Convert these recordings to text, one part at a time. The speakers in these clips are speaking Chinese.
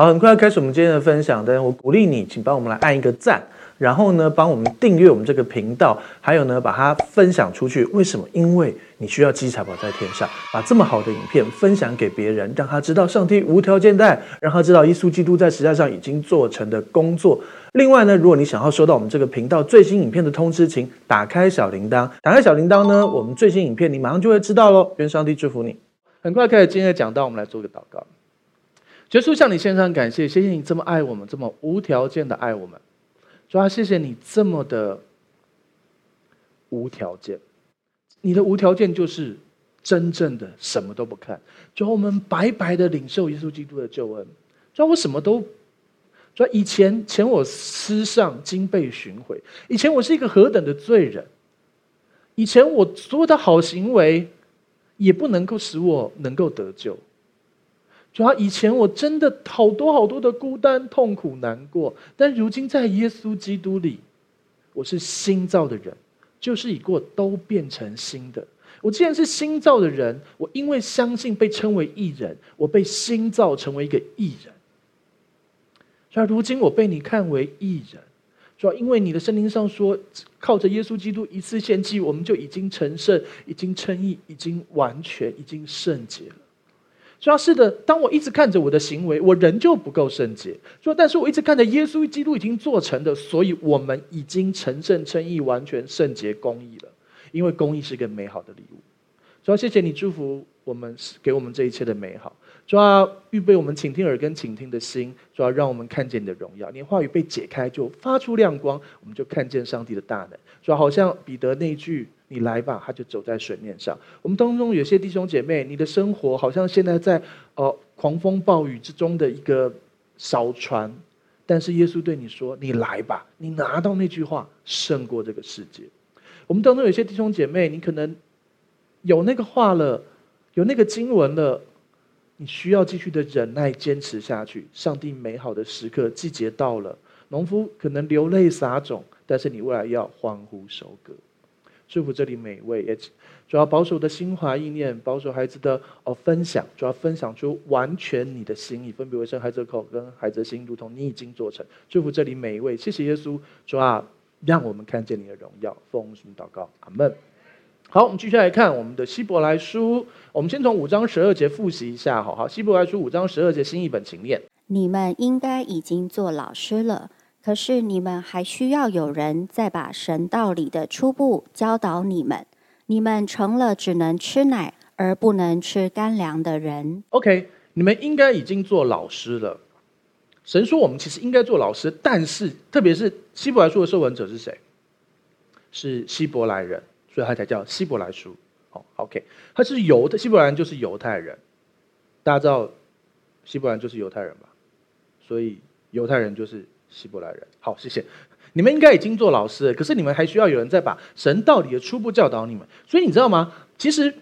好，很快要开始我们今天的分享，但我鼓励你，请帮我们来按一个赞，然后呢，帮我们订阅我们这个频道，还有呢，把它分享出去。为什么？因为你需要积财宝在天上，把这么好的影片分享给别人，让他知道上帝无条件带，让他知道耶稣基督在十字架上已经做成的工作。另外呢，如果你想要收到我们这个频道最新影片的通知，请打开小铃铛。打开小铃铛呢，我们最新影片你马上就会知道喽。愿上帝祝福你。很快开始今天的讲道，我们来做个祷告。耶稣向你献上感谢，谢谢你这么爱我们，这么无条件的爱我们。主啊，谢谢你这么的无条件，你的无条件就是真正的什么都不看，就我们白白的领受耶稣基督的救恩。主啊，我什么都，主啊，以前前我思上经被寻回，以前我是一个何等的罪人，以前我所有的好行为也不能够使我能够得救。主要以前我真的好多好多的孤单、痛苦、难过，但如今在耶稣基督里，我是新造的人，旧事已过，都变成新的。我既然是新造的人，我因为相信被称为义人，我被新造成为一个义人。所以如今我被你看为义人，主要因为你的圣经上说，靠着耶稣基督一次献祭，我们就已经成圣，已经称义，已经完全，已经圣洁了。主要是的，当我一直看着我的行为，我仍旧不够圣洁。说，但是我一直看着耶稣基督已经做成的，所以我们已经成圣、称义、完全圣洁、公义了。因为公义是个美好的礼物。主要谢谢你祝福我们，给我们这一切的美好。主要预备我们倾听耳跟倾听的心，主要让我们看见你的荣耀。你话语被解开，就发出亮光，我们就看见上帝的大能。主要好像彼得那句。你来吧，他就走在水面上。我们当中有些弟兄姐妹，你的生活好像现在在呃狂风暴雨之中的一个小船，但是耶稣对你说：“你来吧，你拿到那句话，胜过这个世界。”我们当中有些弟兄姐妹，你可能有那个话了，有那个经文了，你需要继续的忍耐坚持下去。上帝美好的时刻，季节到了，农夫可能流泪撒种，但是你未来要欢呼收割。祝福这里每一位，也主要保守的心怀意念，保守孩子的哦分享，主要分享出完全你的心意，分别为圣孩子的口跟孩子的心，如同你已经做成。祝福这里每一位，谢谢耶稣，主啊，让我们看见你的荣耀。奉主祷告，阿门。好，我们继续来看我们的希伯来书，我们先从五章十二节复习一下，好好，希伯来书五章十二节新译本，请念：你们应该已经做老师了。可是你们还需要有人再把神道理的初步教导你们，你们成了只能吃奶而不能吃干粮的人。OK，你们应该已经做老师了。神说我们其实应该做老师，但是特别是希伯来书的受文者是谁？是希伯来人，所以他才叫希伯来书。好，OK，他是犹的希伯来人，就是犹太人。大家知道希伯来就是犹太人吧？所以犹太人就是。希伯来人，好，谢谢。你们应该已经做老师了，可是你们还需要有人再把神道理的初步教导你们。所以你知道吗？其实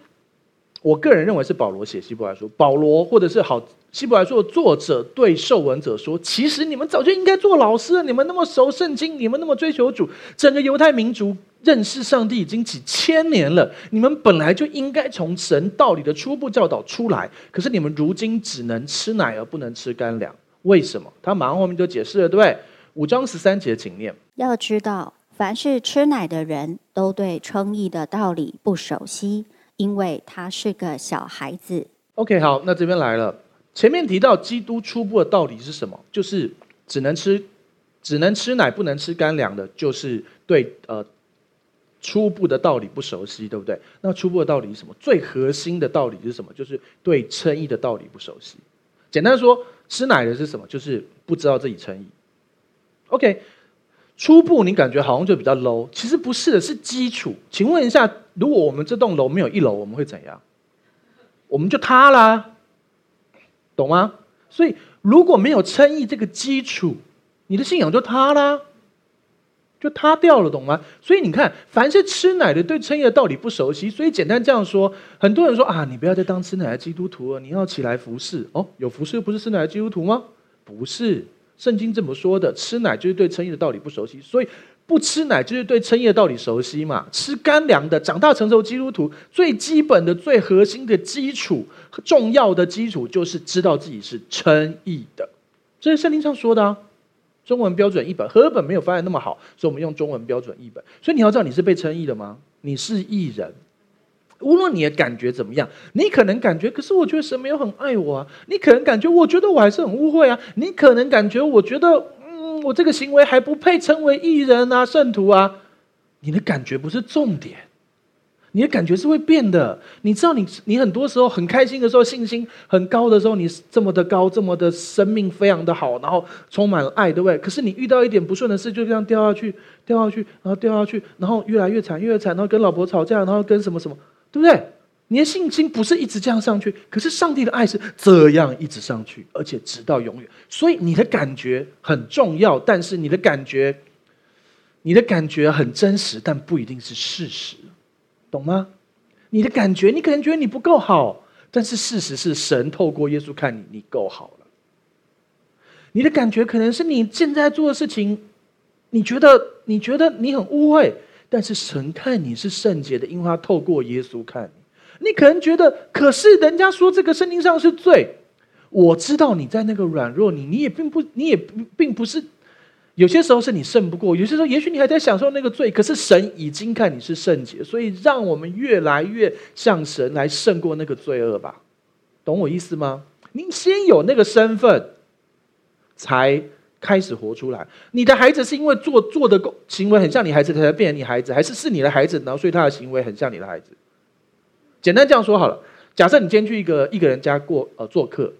我个人认为是保罗写希伯来书，保罗或者是好希伯来书的作者对受文者说：其实你们早就应该做老师了。你们那么熟圣经，你们那么追求主，整个犹太民族认识上帝已经几千年了。你们本来就应该从神道理的初步教导出来，可是你们如今只能吃奶而不能吃干粮。为什么？他马上后面就解释了，对不对？五章十三节，请念。要知道，凡是吃奶的人都对称义的道理不熟悉，因为他是个小孩子。OK，好，那这边来了。前面提到基督初步的道理是什么？就是只能吃，只能吃奶，不能吃干粮的，就是对呃初步的道理不熟悉，对不对？那初步的道理是什么？最核心的道理是什么？就是对称义的道理不熟悉。简单说。吃奶的是什么？就是不知道自己称义。OK，初步你感觉好像就比较 low，其实不是的，是基础。请问一下，如果我们这栋楼没有一楼，我们会怎样？我们就塌啦，懂吗？所以如果没有称义这个基础，你的信仰就塌啦。就塌掉了，懂吗？所以你看，凡是吃奶的，对称义的道理不熟悉。所以简单这样说，很多人说啊，你不要再当吃奶的基督徒了，你要起来服侍。哦，有服侍不是吃奶的基督徒吗？不是，圣经这么说的。吃奶就是对称义的道理不熟悉，所以不吃奶就是对称义的道理熟悉嘛。吃干粮的，长大成熟基督徒，最基本的、最核心的基础、重要的基础，就是知道自己是称义的。这是圣经上说的啊。中文标准译本，和本没有翻译那么好，所以我们用中文标准译本。所以你要知道，你是被称义的吗？你是义人。无论你的感觉怎么样，你可能感觉，可是我觉得神没有很爱我啊。你可能感觉，我觉得我还是很污秽啊。你可能感觉，我觉得，嗯，我这个行为还不配称为义人啊，圣徒啊。你的感觉不是重点，你的感觉是会变的。你知道你，你很多时候很开心的时候，信心很高的时候，你这么的高，这么的生命非常的好，然后充满了爱，对不对？可是你遇到一点不顺的事，就这样掉下去，掉下去，然后掉下去，然后越来越惨，越来越惨，然后跟老婆吵架，然后跟什么什么。对不对？你的信心不是一直这样上去，可是上帝的爱是这样一直上去，而且直到永远。所以你的感觉很重要，但是你的感觉，你的感觉很真实，但不一定是事实，懂吗？你的感觉，你可能觉得你不够好，但是事实是神透过耶稣看你，你够好了。你的感觉可能是你现在做的事情，你觉得你觉得你很污秽。但是神看你是圣洁的，因为他透过耶稣看你。你可能觉得，可是人家说这个圣经上是罪。我知道你在那个软弱，你你也并不，你也并不是。有些时候是你胜不过，有些时候也许你还在享受那个罪。可是神已经看你是圣洁，所以让我们越来越像神来胜过那个罪恶吧。懂我意思吗？您先有那个身份，才。开始活出来，你的孩子是因为做做的行为很像你孩子，才变成你孩子，还是是你的孩子，然后所以他的行为很像你的孩子？简单这样说好了，假设你今天去一个一个人家过呃做客，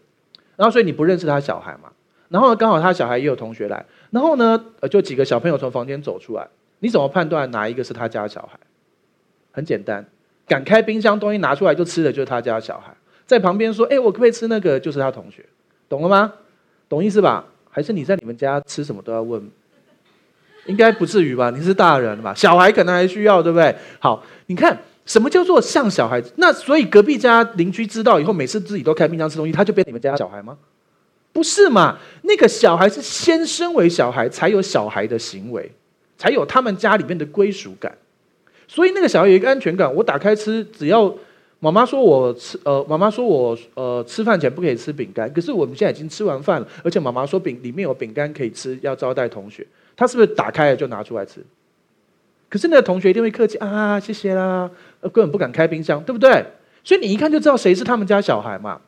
然后所以你不认识他小孩嘛，然后刚好他小孩也有同学来，然后呢呃就几个小朋友从房间走出来，你怎么判断哪一个是他家小孩？很简单，敢开冰箱东西拿出来就吃的就是他家小孩，在旁边说哎我可不可以吃那个就是他同学，懂了吗？懂意思吧？还是你在你们家吃什么都要问？应该不至于吧？你是大人了吧？小孩可能还需要，对不对？好，你看什么叫做像小孩子？那所以隔壁家邻居知道以后，每次自己都开冰箱吃东西，他就变你们家小孩吗？不是嘛？那个小孩是先生为小孩，才有小孩的行为，才有他们家里面的归属感。所以那个小孩有一个安全感，我打开吃，只要。妈妈说我吃呃，妈妈说我呃吃饭前不可以吃饼干，可是我们现在已经吃完饭了，而且妈妈说饼里面有饼干可以吃，要招待同学，他是不是打开了就拿出来吃？可是那个同学一定会客气啊，谢谢啦，根本不敢开冰箱，对不对？所以你一看就知道谁是他们家小孩嘛。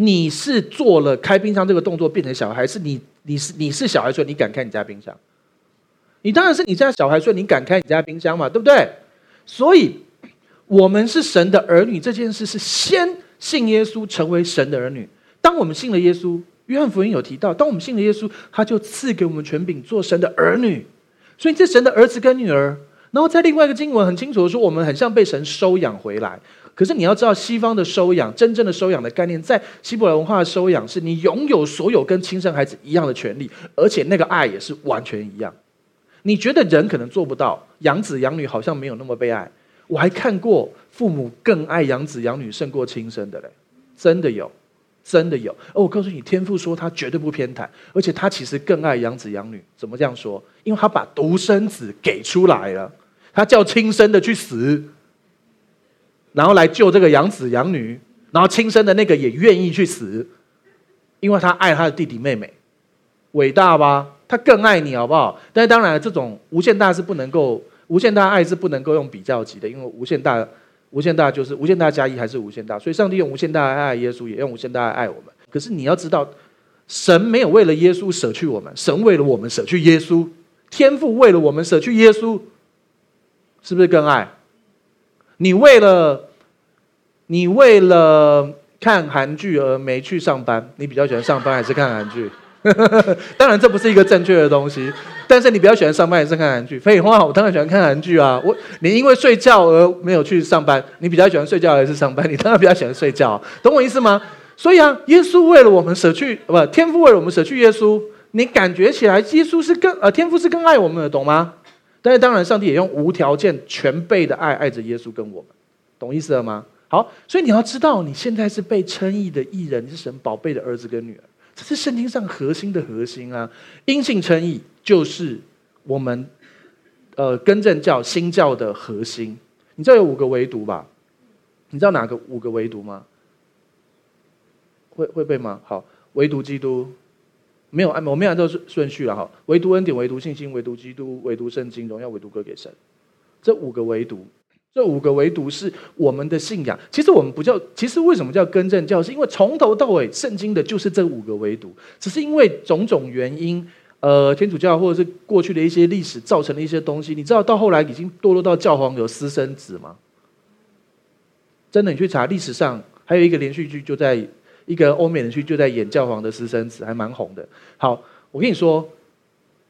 你是做了开冰箱这个动作变成小孩，是你你是你是小孩，所以你敢开你家冰箱？你当然是你家小孩，所以你敢开你家冰箱嘛，对不对？所以。我们是神的儿女这件事是先信耶稣成为神的儿女。当我们信了耶稣，约翰福音有提到，当我们信了耶稣，他就赐给我们权柄做神的儿女。所以这神的儿子跟女儿。然后在另外一个经文很清楚的说，我们很像被神收养回来。可是你要知道，西方的收养，真正的收养的概念，在希伯来文化的收养，是你拥有所有跟亲生孩子一样的权利，而且那个爱也是完全一样。你觉得人可能做不到，养子养女好像没有那么被爱。我还看过父母更爱养子养女胜过亲生的嘞，真的有，真的有。而我告诉你，天父说他绝对不偏袒，而且他其实更爱养子养女。怎么这样说？因为他把独生子给出来了，他叫亲生的去死，然后来救这个养子养女，然后亲生的那个也愿意去死，因为他爱他的弟弟妹妹，伟大吧？他更爱你，好不好？但是当然，这种无限大是不能够。无限大爱是不能够用比较级的，因为无限大，无限大就是无限大加一还是无限大，所以上帝用无限大爱爱耶稣，也用无限大爱爱我们。可是你要知道，神没有为了耶稣舍去我们，神为了我们舍去耶稣，天父为了我们舍去耶稣，是不是更爱？你为了你为了看韩剧而没去上班，你比较喜欢上班还是看韩剧？当然，这不是一个正确的东西。但是你比较喜欢上班还是看韩剧？废话，我当然喜欢看韩剧啊！我你因为睡觉而没有去上班，你比较喜欢睡觉还是上班？你当然比较喜欢睡觉，懂我意思吗？所以啊，耶稣为了我们舍去，不，天父为了我们舍去耶稣，你感觉起来耶稣是更呃，天父是更爱我们的，懂吗？但是当然，上帝也用无条件、全备的爱爱着耶稣跟我们，懂意思了吗？好，所以你要知道，你现在是被称义的义人，你是神宝贝的儿子跟女儿。这是圣经上核心的核心啊！因信称义就是我们呃更正教新教的核心。你知道有五个唯独吧？你知道哪个五个唯独吗？会会背吗？好，唯独基督，没有按，我没有按照顺顺序了哈。唯独恩典，唯独信心，唯独基督，唯独圣经，荣耀唯独归给神。这五个唯独，这五个唯独是我们的信仰。其实我们不叫，其实为什么叫更正教？是因为从头到尾圣经的就是这五个唯独，只是因为种种原因，呃，天主教或者是过去的一些历史造成的一些东西。你知道到后来已经堕落到教皇有私生子吗？真的，你去查历史上还有一个连续剧就在。一个欧美人去就在演教皇的私生子，还蛮红的。好，我跟你说，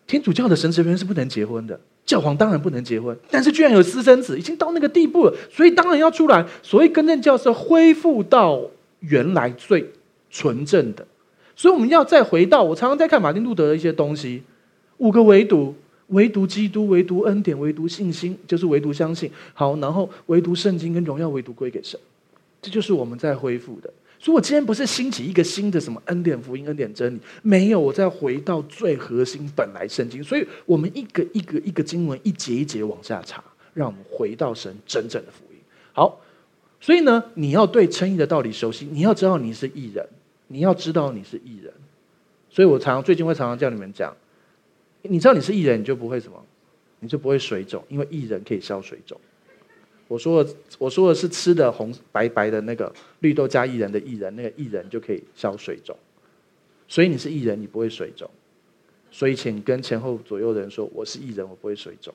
天主教的神职人员是不能结婚的，教皇当然不能结婚，但是居然有私生子，已经到那个地步了，所以当然要出来。所以更正教是恢复到原来最纯正的，所以我们要再回到我常常在看马丁路德的一些东西，五个唯独，唯独基督，唯独恩典，唯独信心，就是唯独相信。好，然后唯独圣经跟荣耀唯独归给神，这就是我们在恢复的。所以，我今天不是兴起一个新的什么恩典福音、恩典真理，没有，我再回到最核心本来圣经。所以我们一个一个一个经文，一节一节往下查，让我们回到神真正的福音。好，所以呢，你要对称义的道理熟悉，你要知道你是义人，你要知道你是义人。所以我常常最近会常常叫你们讲，你知道你是义人，你就不会什么，你就不会水肿，因为义人可以消水肿。我说的，我说的是吃的红白白的那个绿豆加薏仁的薏仁，那个薏仁就可以消水肿。所以你是薏仁，你不会水肿。所以请跟前后左右的人说：我是薏仁，我不会水肿。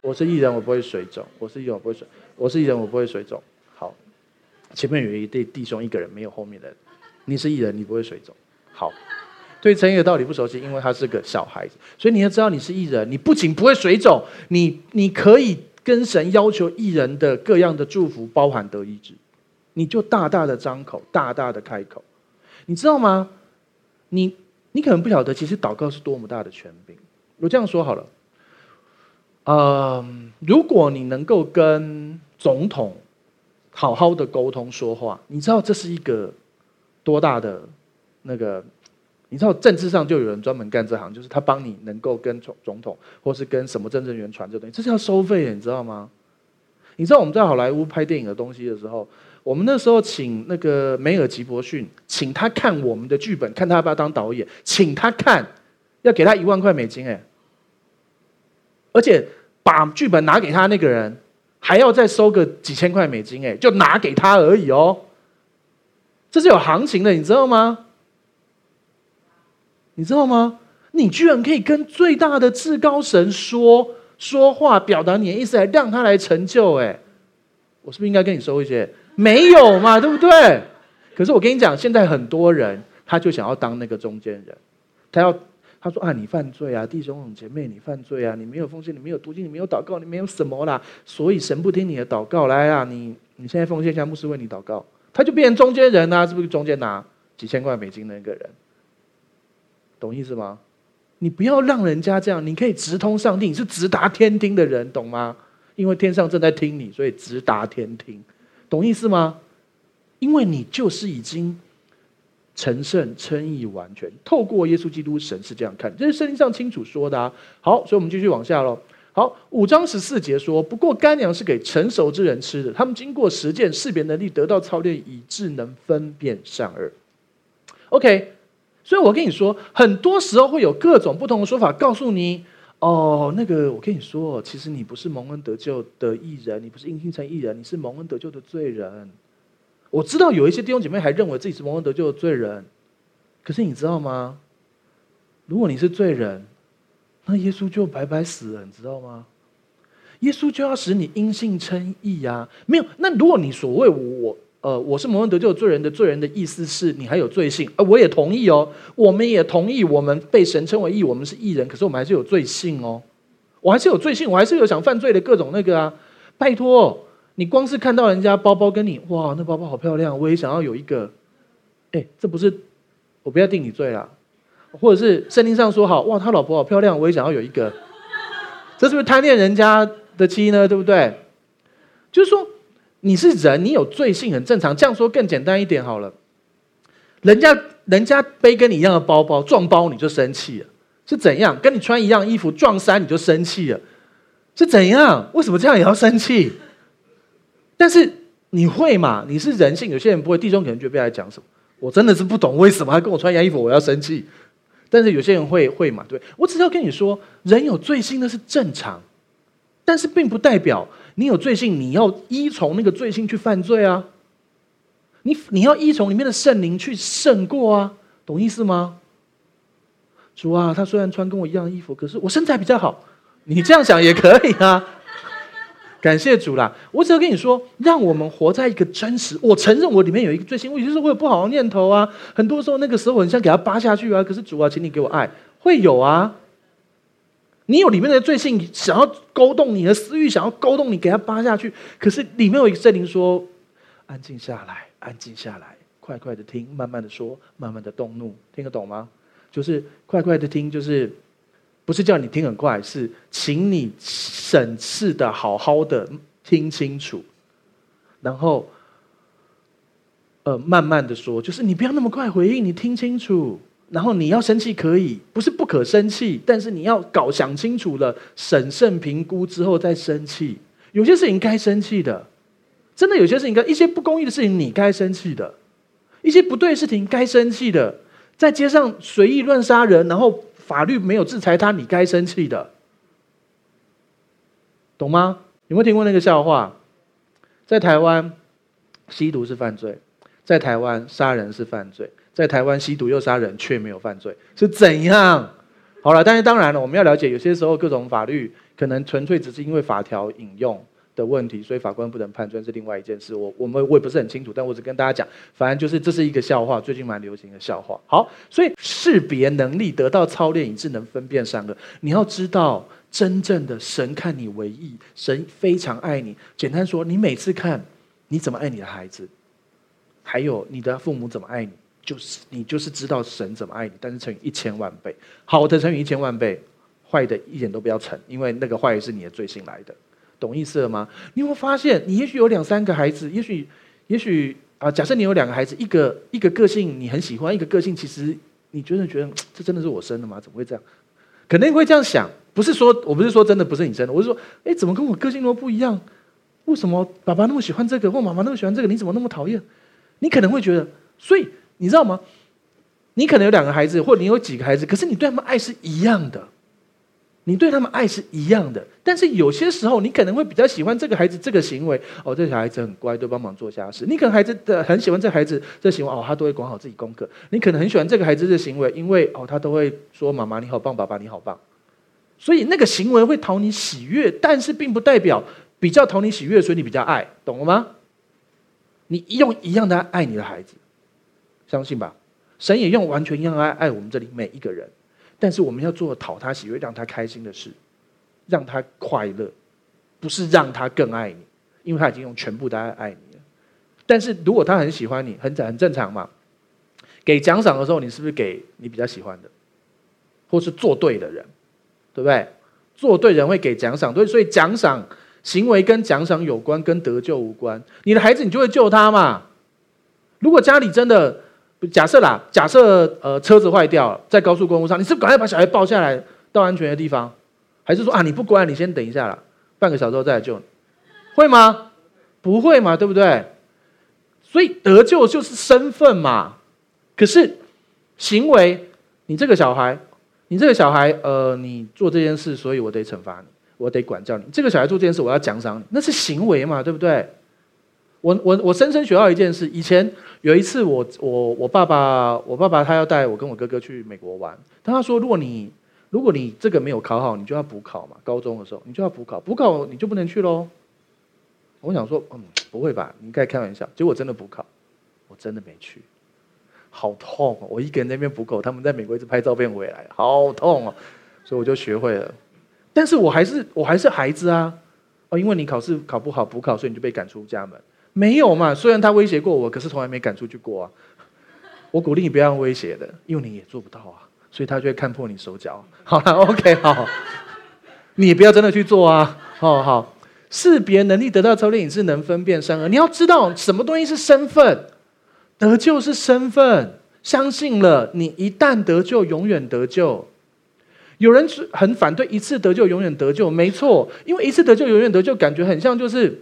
我是薏仁，我不会水肿。我是薏仁，我不会水。我是薏仁，我不会水肿。好，前面有一对弟兄，一个人没有后面的人。你是义人，你不会水肿。好。对称义的道理不熟悉，因为他是个小孩子，所以你要知道你是艺人，你不仅不会水肿，你你可以跟神要求艺人的各样的祝福，包含得医治，你就大大的张口，大大的开口，你知道吗？你你可能不晓得，其实祷告是多么大的权柄。我这样说好了，嗯，如果你能够跟总统好好的沟通说话，你知道这是一个多大的那个？你知道政治上就有人专门干这行，就是他帮你能够跟总总统，或是跟什么政治人员传这东西，这是要收费的，你知道吗？你知道我们在好莱坞拍电影的东西的时候，我们那时候请那个梅尔吉伯逊，请他看我们的剧本，看他要不要当导演，请他看，要给他一万块美金，哎，而且把剧本拿给他那个人，还要再收个几千块美金，哎，就拿给他而已哦，这是有行情的，你知道吗？你知道吗？你居然可以跟最大的至高神说说话，表达你的意思，来让他来成就。哎，我是不是应该跟你说一些？没有嘛，对不对？可是我跟你讲，现在很多人他就想要当那个中间人，他要他说啊，你犯罪啊，弟兄姐妹，你犯罪啊，你没有奉献，你没有读经，你没有祷告，你没有什么啦，所以神不听你的祷告。来啊，你你现在奉献一下，牧师为你祷告，他就变成中间人啊，是不是中间拿几千块美金的那个人？懂意思吗？你不要让人家这样，你可以直通上帝，你是直达天听的人，懂吗？因为天上正在听你，所以直达天听，懂意思吗？因为你就是已经成圣、称义、完全，透过耶稣基督，神是这样看，这是圣经上清楚说的啊。好，所以我们继续往下喽。好，五章十四节说：不过干粮是给成熟之人吃的，他们经过实践识别能力，得到操练，以致能分辨善恶。OK。所以我跟你说，很多时候会有各种不同的说法，告诉你哦，那个我跟你说，其实你不是蒙恩得救的义人，你不是因信成义人，你是蒙恩得救的罪人。我知道有一些弟兄姐妹还认为自己是蒙恩得救的罪人，可是你知道吗？如果你是罪人，那耶稣就白白死了，你知道吗？耶稣就要使你因信称义呀，没有。那如果你所谓我。呃，我是蒙恩得救罪人的罪人的意思是你还有罪性，呃，我也同意哦，我们也同意，我们被神称为义，我们是义人，可是我们还是有罪性哦，我还是有罪性，我还是有想犯罪的各种那个啊，拜托，你光是看到人家包包跟你，哇，那包包好漂亮，我也想要有一个，哎，这不是，我不要定你罪啦，或者是圣经上说好，哇，他老婆好漂亮，我也想要有一个，这是不是贪恋人家的妻呢？对不对？就是说。你是人，你有罪性很正常。这样说更简单一点好了。人家人家背跟你一样的包包撞包你就生气了，是怎样？跟你穿一样衣服撞衫你就生气了，是怎样？为什么这样也要生气？但是你会嘛？你是人性，有些人不会。弟兄可能觉得不要来讲什么，我真的是不懂为什么他跟我穿一样衣服我要生气。但是有些人会会嘛，对，我只是要跟你说，人有罪性那是正常，但是并不代表你有罪性，你要依从那个罪性去犯罪啊。你你要依从里面的圣灵去胜过啊，懂意思吗？主啊，他虽然穿跟我一样的衣服，可是我身材比较好。你这样想也可以啊。感谢主啦！我只要跟你说，让我们活在一个真实。我承认我里面有一个罪性，我有些时候会有不好的念头啊。很多时候那个时候，我很想给他扒下去啊。可是主啊，请你给我爱，会有啊。你有里面的罪性，想要勾动你的私欲，想要勾动你，给他扒下去。可是里面有一个圣灵说：安静下来，安静下来，快快的听，慢慢的说，慢慢的动怒，听得懂吗？就是快快的听，就是。不是叫你听很快，是请你审视的好好的听清楚，然后，呃，慢慢的说，就是你不要那么快回应，你听清楚，然后你要生气可以，不是不可生气，但是你要搞想清楚了，审慎评估之后再生气。有些事情该生气的，真的有些事情该一些不公义的事情你该生气的，一些不对事情该生气的，在街上随意乱杀人，然后。法律没有制裁他，你该生气的，懂吗？有没有听过那个笑话？在台湾，吸毒是犯罪；在台湾，杀人是犯罪；在台湾，吸毒又杀人却没有犯罪，是怎样？好了，但是当然了，我们要了解，有些时候各种法律可能纯粹只是因为法条引用。的问题，所以法官不能判断是另外一件事。我我们我也不是很清楚，但我只跟大家讲，反正就是这是一个笑话，最近蛮流行的笑话。好，所以识别能力得到操练，以致能分辨善恶。你要知道，真正的神看你为义，神非常爱你。简单说，你每次看你怎么爱你的孩子，还有你的父母怎么爱你，就是你就是知道神怎么爱你，但是乘以一千万倍。好的乘以一千万倍，坏的一点都不要乘，因为那个坏是你的罪性来的。懂意思了吗？你有没有发现，你也许有两三个孩子，也许，也许啊，假设你有两个孩子，一个一个个性你很喜欢，一个个性其实你觉得觉得这真的是我生的吗？怎么会这样？可能会这样想，不是说我不是说真的不是你生的，我是说，哎，怎么跟我个性那么不一样？为什么爸爸那么喜欢这个，或妈妈那么喜欢这个？你怎么那么讨厌？你可能会觉得，所以你知道吗？你可能有两个孩子，或者你有几个孩子，可是你对他们爱是一样的。你对他们爱是一样的，但是有些时候你可能会比较喜欢这个孩子这个行为哦，这小孩子很乖，都帮忙做家事。你可能孩子的很喜欢这孩子这行为哦，他都会管好自己功课。你可能很喜欢这个孩子的行为，因为哦，他都会说妈妈你好棒，爸爸你好棒。所以那个行为会讨你喜悦，但是并不代表比较讨你喜悦，所以你比较爱，懂了吗？你用一样的爱你的孩子，相信吧，神也用完全一样爱爱我们这里每一个人。但是我们要做讨他喜悦、让他开心的事，让他快乐，不是让他更爱你，因为他已经用全部的爱爱你了。但是如果他很喜欢你，很很正常嘛。给奖赏的时候，你是不是给你比较喜欢的，或是做对的人，对不对？做对人会给奖赏，对，所以奖赏行为跟奖赏有关，跟得救无关。你的孩子，你就会救他嘛。如果家里真的。假设啦，假设呃车子坏掉了，在高速公路上，你是赶快把小孩抱下来到安全的地方，还是说啊你不乖，你先等一下啦，半个小时后再来救你，会吗？不会嘛，对不对？所以得救就是身份嘛。可是行为，你这个小孩，你这个小孩，呃，你做这件事，所以我得惩罚你，我得管教你。这个小孩做这件事，我要奖赏你，那是行为嘛，对不对？我我我深深学到一件事，以前。有一次我，我我爸爸，我爸爸他要带我跟我哥哥去美国玩。他说：“如果你如果你这个没有考好，你就要补考嘛。高中的时候，你就要补考，补考你就不能去喽。”我想说：“嗯，不会吧？你应该开玩笑。”结果真的补考，我真的没去，好痛哦！我一个人在那边补考，他们在美国一直拍照片回来，好痛哦！所以我就学会了。但是我还是我还是孩子啊！哦，因为你考试考不好补考，所以你就被赶出家门。没有嘛？虽然他威胁过我，可是从来没赶出去过啊。我鼓励你不要用威胁的，因为你也做不到啊，所以他就会看破你手脚。好了，OK，好，你不要真的去做啊。好好，识别能力得到操练，你是能分辨善恶。你要知道什么东西是身份，得救是身份。相信了，你一旦得救，永远得救。有人很反对一次得救永远得救，没错，因为一次得救永远得救，感觉很像就是，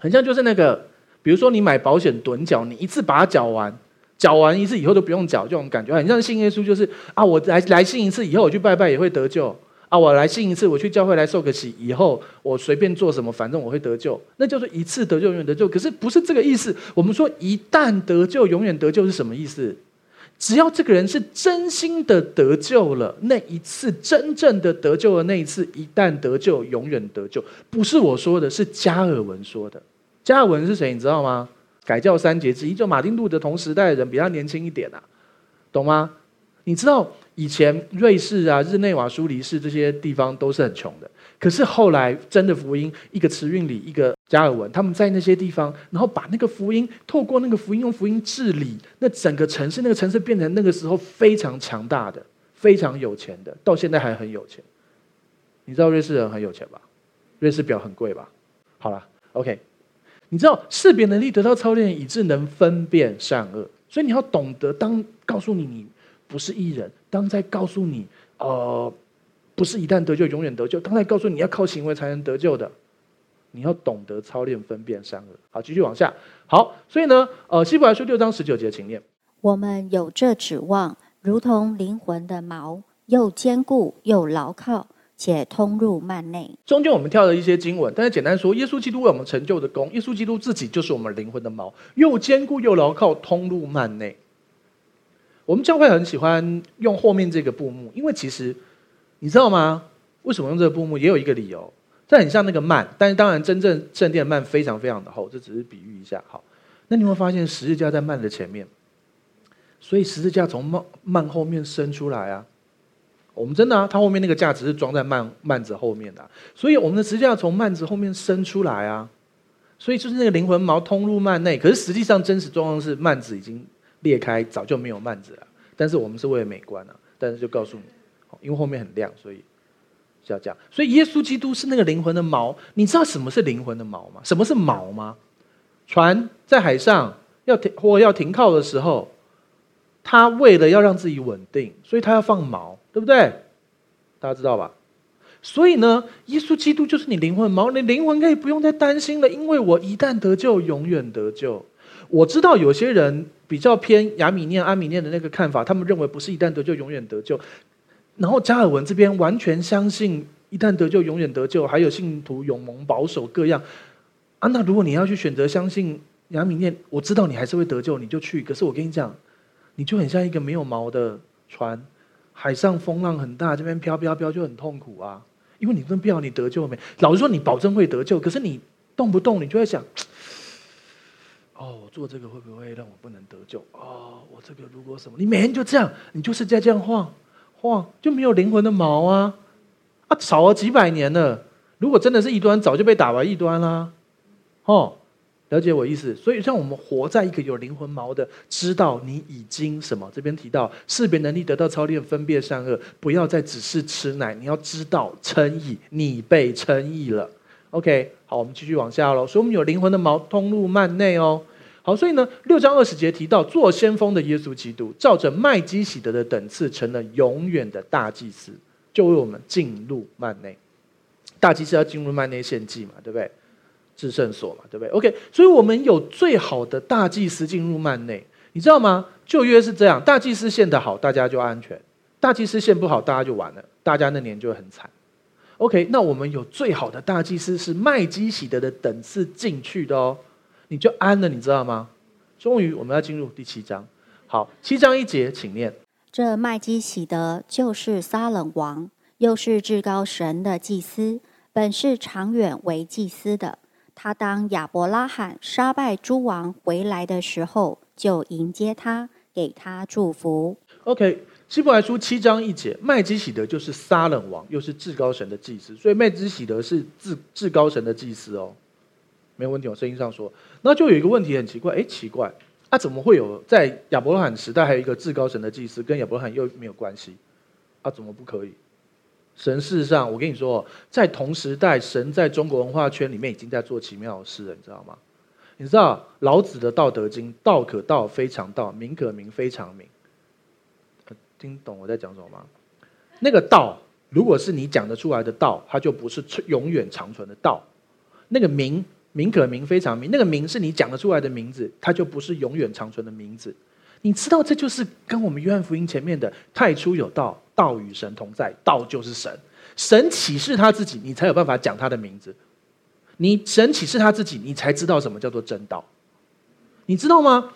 很像就是那个。比如说，你买保险趸缴，你一次把它缴完，缴完一次以后都不用缴，这种感觉很像信耶稣，就是啊，我来来信一次以后，我去拜拜也会得救啊，我来信一次，我去教会来受个洗以后，我随便做什么，反正我会得救，那就是一次得救，永远得救。可是不是这个意思。我们说一旦得救，永远得救是什么意思？只要这个人是真心的得救了，那一次真正的得救的那一次，一旦得救，永远得救。不是我说的，是加尔文说的。加尔文是谁？你知道吗？改教三杰之一，就马丁路德同时代的人，比他年轻一点啊，懂吗？你知道以前瑞士啊、日内瓦、苏黎世这些地方都是很穷的，可是后来真的福音，一个慈运里，一个加尔文，他们在那些地方，然后把那个福音透过那个福音，用福音治理那整个城市，那个城市变成那个时候非常强大的、非常有钱的，到现在还很有钱。你知道瑞士人很有钱吧？瑞士表很贵吧？好了，OK。你知道识别能力得到操练，以致能分辨善恶。所以你要懂得，当告诉你你不是义人，当在告诉你，呃，不是一旦得救永远得救，当在告诉你要靠行为才能得救的，你要懂得操练分辨善恶。好，继续往下。好，所以呢，呃，希伯来书六章十九节，请念。我们有这指望，如同灵魂的锚，又坚固又牢靠。且通入幔内。中间我们跳了一些经文，但是简单说，耶稣基督为我们成就的功，耶稣基督自己就是我们灵魂的锚，又坚固又牢靠，通入幔内。我们教会很喜欢用后面这个布幕，因为其实你知道吗？为什么用这个布幕？也有一个理由，这很像那个幔，但是当然真正圣殿的幔非常非常的厚，这只是比喻一下。好，那你会发现十字架在幔的前面，所以十字架从幔幔后面伸出来啊。我们真的啊，它后面那个架子是装在幔幔子后面的，所以我们的十字架从幔子后面伸出来啊，所以就是那个灵魂锚通入幔内。可是实际上真实状况是幔子已经裂开，早就没有幔子了。但是我们是为了美观啊，但是就告诉你，因为后面很亮，所以是要这样。所以耶稣基督是那个灵魂的锚。你知道什么是灵魂的锚吗？什么是锚吗？船在海上要停或要停靠的时候，他为了要让自己稳定，所以他要放锚。对不对？大家知道吧？所以呢，耶稣基督就是你灵魂锚，你灵魂可以不用再担心了，因为我一旦得救，永远得救。我知道有些人比较偏亚米念、安米念的那个看法，他们认为不是一旦得救，永远得救。然后加尔文这边完全相信一旦得救，永远得救，还有信徒永蒙保守各样。啊，那如果你要去选择相信亚米念，我知道你还是会得救，你就去。可是我跟你讲，你就很像一个没有毛的船。海上风浪很大，这边飘飘飘就很痛苦啊！因为你真不知道你得救没？老实说，你保证会得救，可是你动不动你就会想：哦，我做这个会不会让我不能得救？哦，我这个如果什么？你每天就这样，你就是在这样晃晃，就没有灵魂的毛啊！啊，吵了几百年了，如果真的是异端，早就被打完异端啦！哦。了解我意思，所以让我们活在一个有灵魂毛的，知道你已经什么？这边提到识别能力得到操练，分辨善恶，不要再只是吃奶，你要知道称义，你被称义了。OK，好，我们继续往下喽。所以，我们有灵魂的毛通入幔内哦。好，所以呢，六章二十节提到做先锋的耶稣基督，照着麦基洗德的等次，成了永远的大祭司，就为我们进入幔内。大祭司要进入幔内献祭嘛，对不对？至圣所嘛，对不对？OK，所以我们有最好的大祭司进入幔内，你知道吗？旧约是这样，大祭司献得好，大家就安全；大祭司献不好，大家就完了，大家那年就很惨。OK，那我们有最好的大祭司是麦基洗德的等次进去的哦，你就安了，你知道吗？终于我们要进入第七章，好，七章一节，请念：这麦基洗德就是撒冷王，又是至高神的祭司，本是长远为祭司的。他当亚伯拉罕杀败诸王回来的时候，就迎接他，给他祝福。OK，希伯来书七章一节，麦基洗德就是撒冷王，又是至高神的祭司，所以麦基洗德是至至高神的祭司哦，没有问题。我声音上说，那就有一个问题很奇怪，哎，奇怪，啊，怎么会有在亚伯拉罕时代还有一个至高神的祭司，跟亚伯拉罕又没有关系？啊，怎么不可以？神事实上，我跟你说，在同时代，神在中国文化圈里面已经在做奇妙的事了，你知道吗？你知道老子的《道德经》，道可道，非常道；名可名，非常名。听懂我在讲什么吗？那个道，如果是你讲得出来的道，它就不是永远长存的道；那个名，名可名，非常名，那个名是你讲得出来的名字，它就不是永远长存的名字。你知道这就是跟我们约翰福音前面的太初有道，道与神同在，道就是神。神启示他自己，你才有办法讲他的名字。你神启示他自己，你才知道什么叫做真道。你知道吗？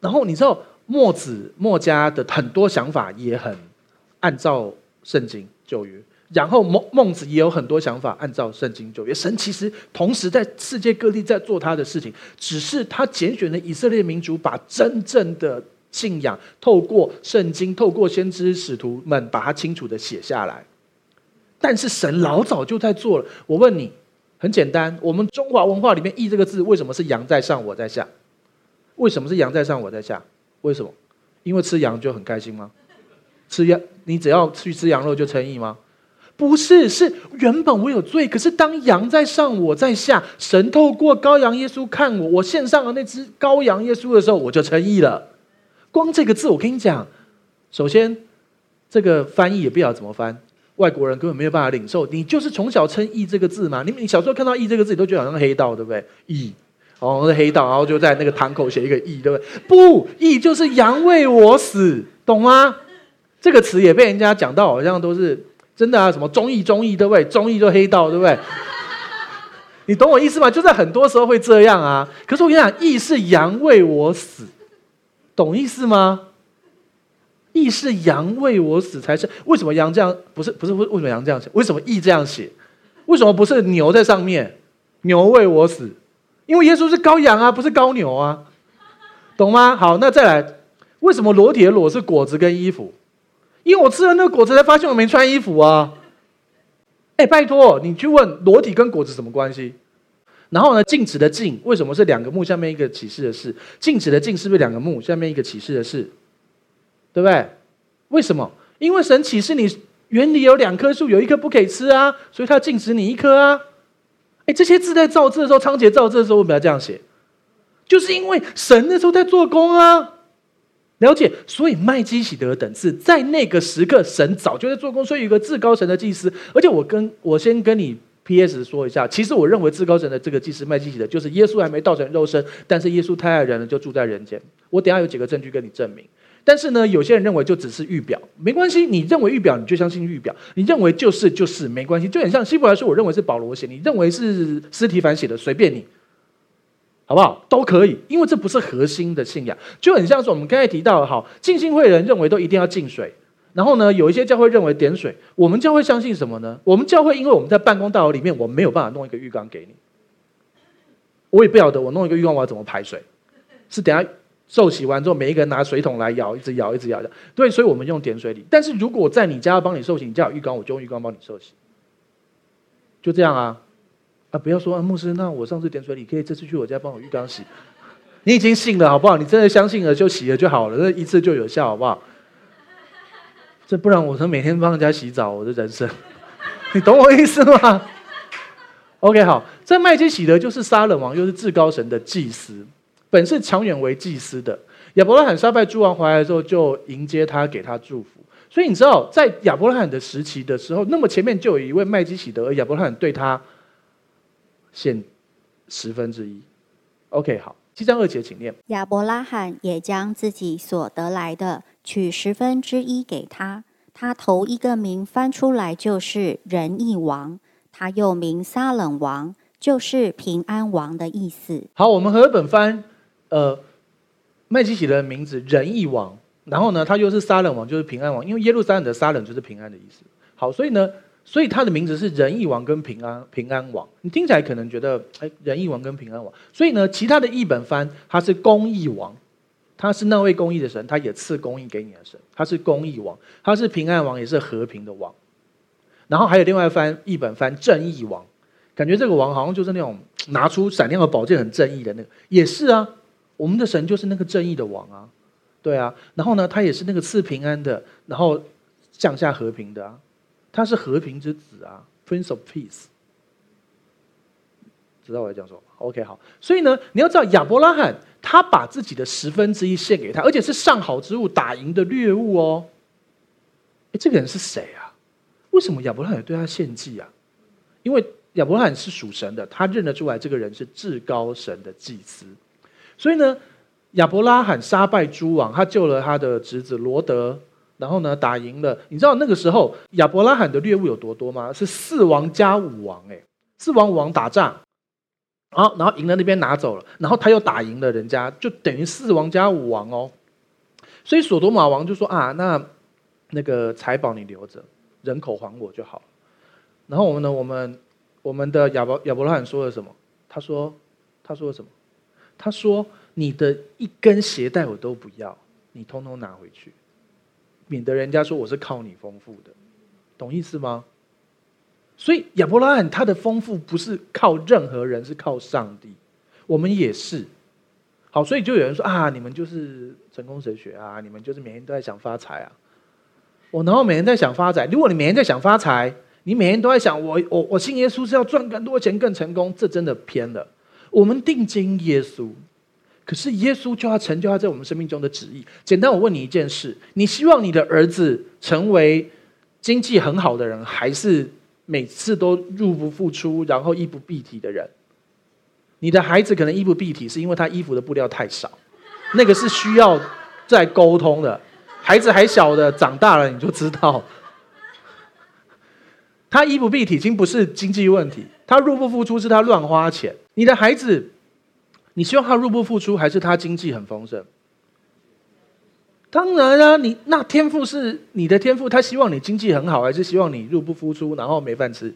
然后你知道墨子墨家的很多想法也很按照圣经旧约，然后孟孟子也有很多想法按照圣经旧约。神其实同时在世界各地在做他的事情，只是他拣选了以色列民族，把真正的信仰透过圣经、透过先知使徒们把它清楚的写下来。但是神老早就在做了。我问你，很简单，我们中华文化里面“义”这个字为什么是羊在上，我在下？为什么是羊在上，我在下？为什么？因为吃羊就很开心吗？吃羊，你只要去吃羊肉就称义吗？不是，是原本我有罪，可是当羊在上，我在下，神透过羔羊耶稣看我，我献上了那只羔羊耶稣的时候，我就称义了。光这个字，我跟你讲，首先这个翻译也不晓得怎么翻。外国人根本没有办法领受，你就是从小称义这个字嘛？你你小时候看到义这个字，你都觉得好像黑道，对不对？义，哦，是黑道，然后就在那个堂口写一个义，对不对？不，义就是羊为我死，懂吗？这个词也被人家讲到，好像都是真的啊，什么忠义忠义，对不对？忠义就黑道，对不对？你懂我意思吗？就在很多时候会这样啊。可是我跟你讲，义是羊为我死，懂意思吗？义是羊为我死才是。为什么羊这样？不是不是为为什么羊这样写？为什么义这样写？为什么不是牛在上面？牛为我死，因为耶稣是羔羊啊，不是羔牛啊，懂吗？好，那再来，为什么裸体的裸是果子跟衣服？因为我吃了那个果子才发现我没穿衣服啊。哎，拜托你去问裸体跟果子什么关系？然后呢，禁止的禁为什么是两个木下面一个启示的示？禁止的禁是不是两个木下面一个启示的示？对不对？为什么？因为神启示你园里有两棵树，有一棵不可以吃啊，所以他禁止你一棵啊。哎，这些字在造字的时候，仓颉造字的时候，为什么要这样写？就是因为神那时候在做工啊。了解，所以麦基洗德等次在那个时刻，神早就在做工，所以有一个至高神的祭司。而且我跟我先跟你 PS 说一下，其实我认为至高神的这个祭司麦基洗德，就是耶稣还没道成肉身，但是耶稣太爱人了，就住在人间。我等下有几个证据跟你证明。但是呢，有些人认为就只是预表，没关系。你认为预表，你就相信预表；你认为就是就是没关系。就很像希伯来书，我认为是保罗写，你认为是斯提凡写的，随便你，好不好？都可以，因为这不是核心的信仰。就很像是我们刚才提到的，好，浸信会人认为都一定要浸水，然后呢，有一些教会认为点水。我们教会相信什么呢？我们教会因为我们在办公大楼里面，我没有办法弄一个浴缸给你，我也不晓得我弄一个浴缸我要怎么排水，是等下。受洗完之后，每一个人拿水桶来舀，一直舀，一直舀的。对，所以我们用点水礼。但是如果在你家要帮你受洗，你家有浴缸，我就用浴缸帮你受洗。就这样啊，啊，不要说啊，牧师，那我上次点水你可以这次去我家帮我浴缸洗。你已经信了，好不好？你真的相信了就洗了就好了，那一次就有效，好不好？这不然我能每天帮人家洗澡，我的人生，你懂我意思吗？OK，好，这麦基洗德就是撒冷王，又是至高神的祭司。本是强远为祭司的亚伯拉罕杀败诸王回来的时候，就迎接他，给他祝福。所以你知道，在亚伯拉罕的时期的时候，那么前面就有一位麦基洗德，而亚伯拉罕对他献十分之一。OK，好，七章二节，请念。亚伯拉罕也将自己所得来的取十分之一给他。他头一个名翻出来就是仁义王，他又名撒冷王，就是平安王的意思。好，我们和本翻。呃，麦基洗的名字仁义王，然后呢，他又是撒冷王，就是平安王，因为耶路撒冷的撒冷就是平安的意思。好，所以呢，所以他的名字是仁义王跟平安平安王。你听起来可能觉得，哎，仁义王跟平安王。所以呢，其他的译本翻他是公义王，他是那位公义的神，他也赐公义给你的神，他是公义王，他是平安王，也是和平的王。然后还有另外翻译本翻正义王，感觉这个王好像就是那种拿出闪亮的宝剑很正义的那个，也是啊。我们的神就是那个正义的王啊，对啊，然后呢，他也是那个赐平安的，然后降下和平的啊，他是和平之子啊，Prince of Peace。知道我在讲什么？OK，好，所以呢，你要知道亚伯拉罕他把自己的十分之一献给他，而且是上好之物，打赢的掠物哦。哎，这个人是谁啊？为什么亚伯拉罕对他献祭啊？因为亚伯拉罕是属神的，他认得出来这个人是至高神的祭司。所以呢，亚伯拉罕杀败诸王，他救了他的侄子罗德，然后呢打赢了。你知道那个时候亚伯拉罕的猎物有多多吗？是四王加五王，哎，四王五王打仗，然后然后赢了那边拿走了，然后他又打赢了人家，就等于四王加五王哦。所以所多玛王就说啊，那那个财宝你留着，人口还我就好。然后我们呢，我们我们的亚伯亚伯拉罕说了什么？他说他说什么？他说。你的一根鞋带我都不要，你通通拿回去，免得人家说我是靠你丰富的，懂意思吗？所以亚伯拉罕他的丰富不是靠任何人，是靠上帝。我们也是，好，所以就有人说啊，你们就是成功神学啊，你们就是每天都在想发财啊。我然后每天在想发财，如果你每天在想发财，你每天都在想我我我信耶稣是要赚更多钱更成功，这真的偏了。我们定睛耶稣。可是耶稣就要成就他在我们生命中的旨意。简单，我问你一件事：你希望你的儿子成为经济很好的人，还是每次都入不敷出，然后衣不蔽体的人？你的孩子可能衣不蔽体，是因为他衣服的布料太少，那个是需要再沟通的。孩子还小的，长大了你就知道，他衣不蔽体已经不是经济问题，他入不敷出是他乱花钱。你的孩子。你希望他入不敷出，还是他经济很丰盛？当然啊，你那天赋是你的天赋，他希望你经济很好，还是希望你入不敷出，然后没饭吃？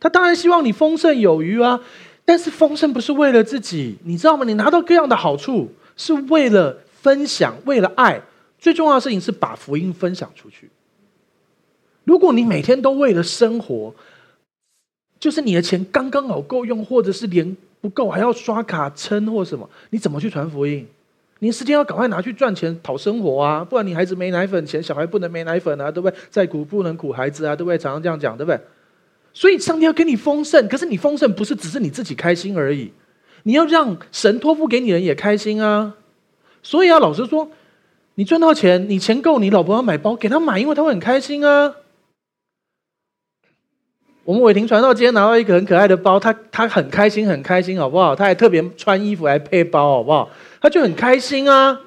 他当然希望你丰盛有余啊！但是丰盛不是为了自己，你知道吗？你拿到各样的好处是为了分享，为了爱。最重要的事情是把福音分享出去。如果你每天都为了生活，就是你的钱刚刚好够用，或者是连。不够还要刷卡撑或什么？你怎么去传福音？你时间要赶快拿去赚钱讨生活啊！不然你孩子没奶粉钱，小孩不能没奶粉啊，对不对？再苦不能苦孩子啊，对不对？常常这样讲，对不对？所以上帝要给你丰盛，可是你丰盛不是只是你自己开心而已，你要让神托付给你的人也开心啊！所以啊，老实说，你赚到钱，你钱够，你老婆要买包，给她买，因为她会很开心啊。我们伟霆传道今天拿到一个很可爱的包，他他很开心，很开心，好不好？他还特别穿衣服来配包，好不好？他就很开心啊。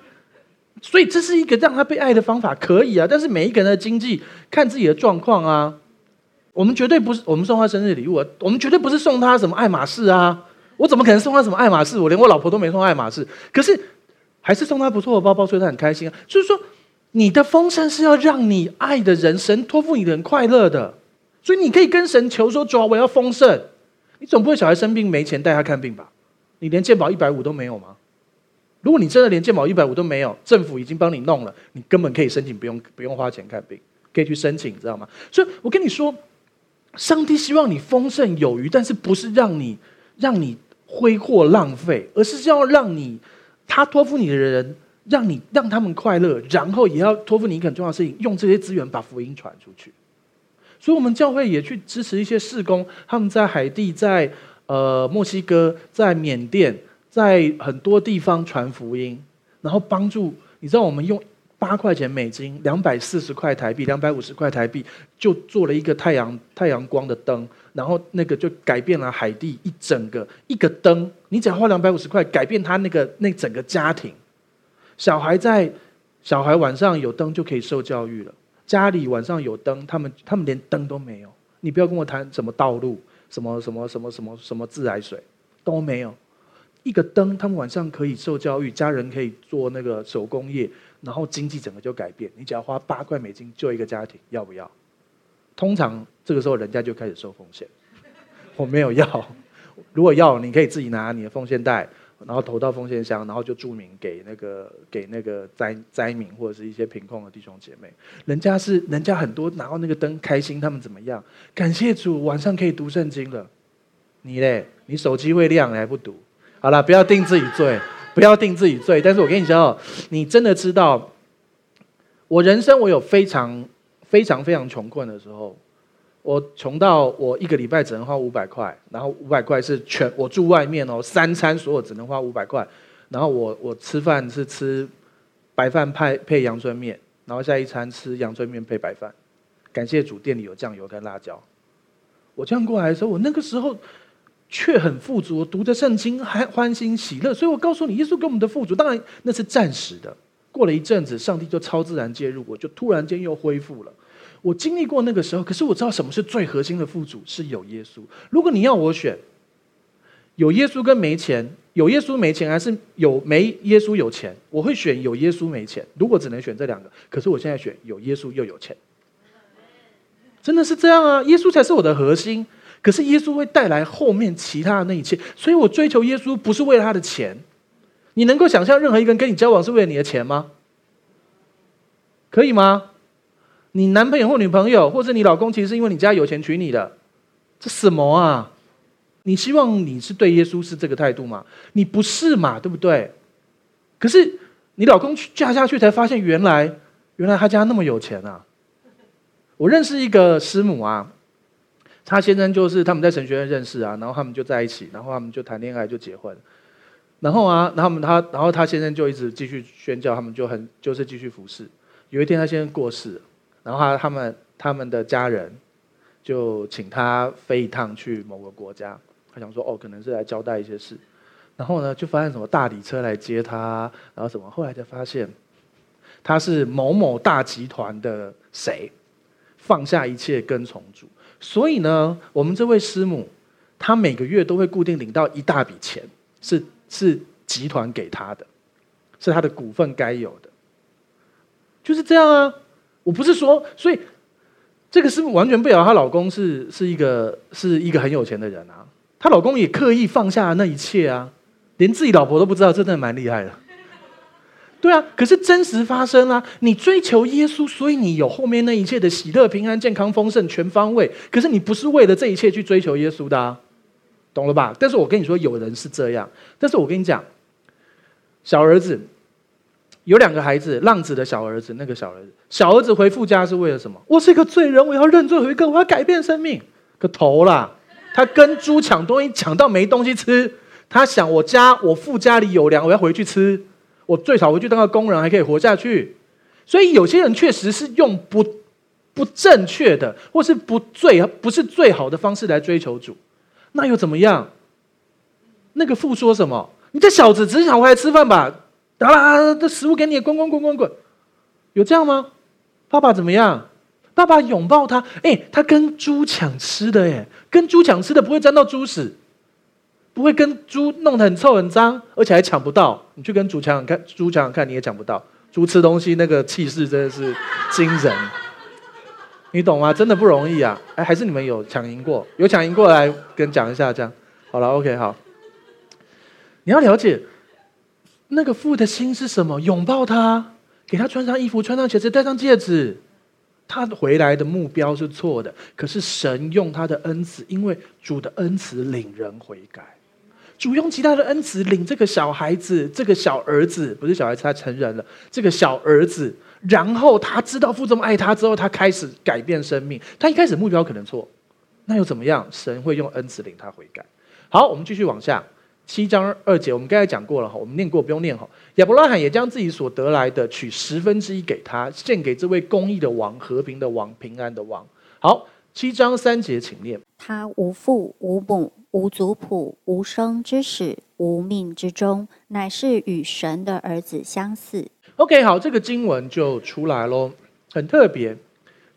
所以这是一个让他被爱的方法，可以啊。但是每一个人的经济看自己的状况啊。我们绝对不是我们送他生日礼物，我们绝对不是送他什么爱马仕啊。我怎么可能送他什么爱马仕？我连我老婆都没送爱马仕，可是还是送他不错的包包，所以他很开心啊。就是说，你的丰盛是要让你爱的人，神托付你的人快乐的。所以你可以跟神求说：“主啊，我要丰盛。”你总不会小孩生病没钱带他看病吧？你连健保一百五都没有吗？如果你真的连健保一百五都没有，政府已经帮你弄了，你根本可以申请不用不用花钱看病，可以去申请，知道吗？所以我跟你说，上帝希望你丰盛有余，但是不是让你让你挥霍浪费，而是要让你他托付你的人，让你让他们快乐，然后也要托付你一个很重要的事情，用这些资源把福音传出去。所以，我们教会也去支持一些事工，他们在海地、在呃墨西哥、在缅甸、在很多地方传福音，然后帮助。你知道，我们用八块钱美金，两百四十块台币，两百五十块台币，就做了一个太阳太阳光的灯，然后那个就改变了海地一整个一个灯。你只要花两百五十块，改变他那个那整个家庭，小孩在小孩晚上有灯就可以受教育了。家里晚上有灯，他们他们连灯都没有。你不要跟我谈什么道路，什么什么什么什么什么自来水都没有。一个灯，他们晚上可以受教育，家人可以做那个手工业，然后经济整个就改变。你只要花八块美金救一个家庭，要不要？通常这个时候人家就开始收奉献。我没有要，如果要，你可以自己拿你的奉献袋。然后投到奉献箱，然后就注明给那个给那个灾灾民或者是一些贫困的弟兄姐妹。人家是人家很多拿到那个灯开心，他们怎么样？感谢主，晚上可以读圣经了。你嘞？你手机会亮，你还不读？好了，不要定自己罪，不要定自己罪。但是我跟你讲哦，你真的知道，我人生我有非常非常非常穷困的时候。我穷到我一个礼拜只能花五百块，然后五百块是全我住外面哦，三餐所有只能花五百块，然后我我吃饭是吃白饭配配阳春面，然后下一餐吃阳春面配白饭，感谢主店里有酱油跟辣椒。我这样过来的时候，我那个时候却很富足，读着圣经还欢欣喜乐。所以我告诉你，耶稣给我们的富足，当然那是暂时的。过了一阵子，上帝就超自然介入，我就突然间又恢复了。我经历过那个时候，可是我知道什么是最核心的富足，是有耶稣。如果你要我选，有耶稣跟没钱，有耶稣没钱，还是有没耶稣有钱，我会选有耶稣没钱。如果只能选这两个，可是我现在选有耶稣又有钱，真的是这样啊！耶稣才是我的核心，可是耶稣会带来后面其他的那一切，所以我追求耶稣不是为了他的钱。你能够想象任何一个人跟你交往是为了你的钱吗？可以吗？你男朋友或女朋友，或者你老公，其实是因为你家有钱娶你的，这什么啊？你希望你是对耶稣是这个态度吗？你不是嘛，对不对？可是你老公嫁下去才发现，原来原来他家那么有钱啊！我认识一个师母啊，她先生就是他们在神学院认识啊，然后他们就在一起，然后他们就谈恋爱就结婚，然后啊，然后他们他然后他先生就一直继续宣教，他们就很就是继续服侍。有一天他先生过世。然后他他们他们的家人就请他飞一趟去某个国家，他想说哦，可能是来交代一些事。然后呢，就发现什么大礼车来接他，然后什么，后来才发现他是某某大集团的谁，放下一切跟从主。所以呢，我们这位师母，她每个月都会固定领到一大笔钱，是是集团给她的，是她的股份该有的，就是这样啊。我不是说，所以这个师母完全不晓得她老公是是一个是一个很有钱的人啊。她老公也刻意放下了那一切啊，连自己老婆都不知道，真的蛮厉害的。对啊，可是真实发生啊，你追求耶稣，所以你有后面那一切的喜乐、平安、健康、丰盛、全方位。可是你不是为了这一切去追求耶稣的，懂了吧？但是我跟你说，有人是这样。但是我跟你讲，小儿子。有两个孩子，浪子的小儿子，那个小儿子，小儿子回父家是为了什么？我是一个罪人，我要认罪悔改，我要改变生命。个头啦！他跟猪抢东西，抢到没东西吃。他想，我家我父家里有粮，我要回去吃。我最少回去当个工人，还可以活下去。所以有些人确实是用不不正确的，或是不最不是最好的方式来追求主。那又怎么样？那个父说什么？你这小子只想回来吃饭吧？好啦，这食物给你，滚滚滚滚滚，有这样吗？爸爸怎么样？爸爸拥抱他，哎，他跟猪抢吃的，哎，跟猪抢吃的不会沾到猪屎，不会跟猪弄得很臭很脏，而且还抢不到。你去跟猪抢看，猪抢看你也抢不到。猪吃东西那个气势真的是惊人，你懂吗？真的不容易啊！哎，还是你们有抢赢过？有抢赢过来跟讲一下，这样好了，OK，好。你要了解。那个父的心是什么？拥抱他，给他穿上衣服，穿上鞋子，戴上戒指。他回来的目标是错的，可是神用他的恩慈，因为主的恩慈领人悔改。主用其他的恩慈领这个小孩子，这个小儿子不是小孩子，他成人了。这个小儿子，然后他知道父这么爱他之后，他开始改变生命。他一开始目标可能错，那又怎么样？神会用恩慈领他悔改。好，我们继续往下。七章二节，我们刚才讲过了哈，我们念过，不用念哈。亚伯拉罕也将自己所得来的取十分之一给他，献给这位公义的王、和平的王、平安的王。好，七章三节，请念。他无父无母无族谱无生之始无命之终，乃是与神的儿子相似。OK，好，这个经文就出来喽，很特别。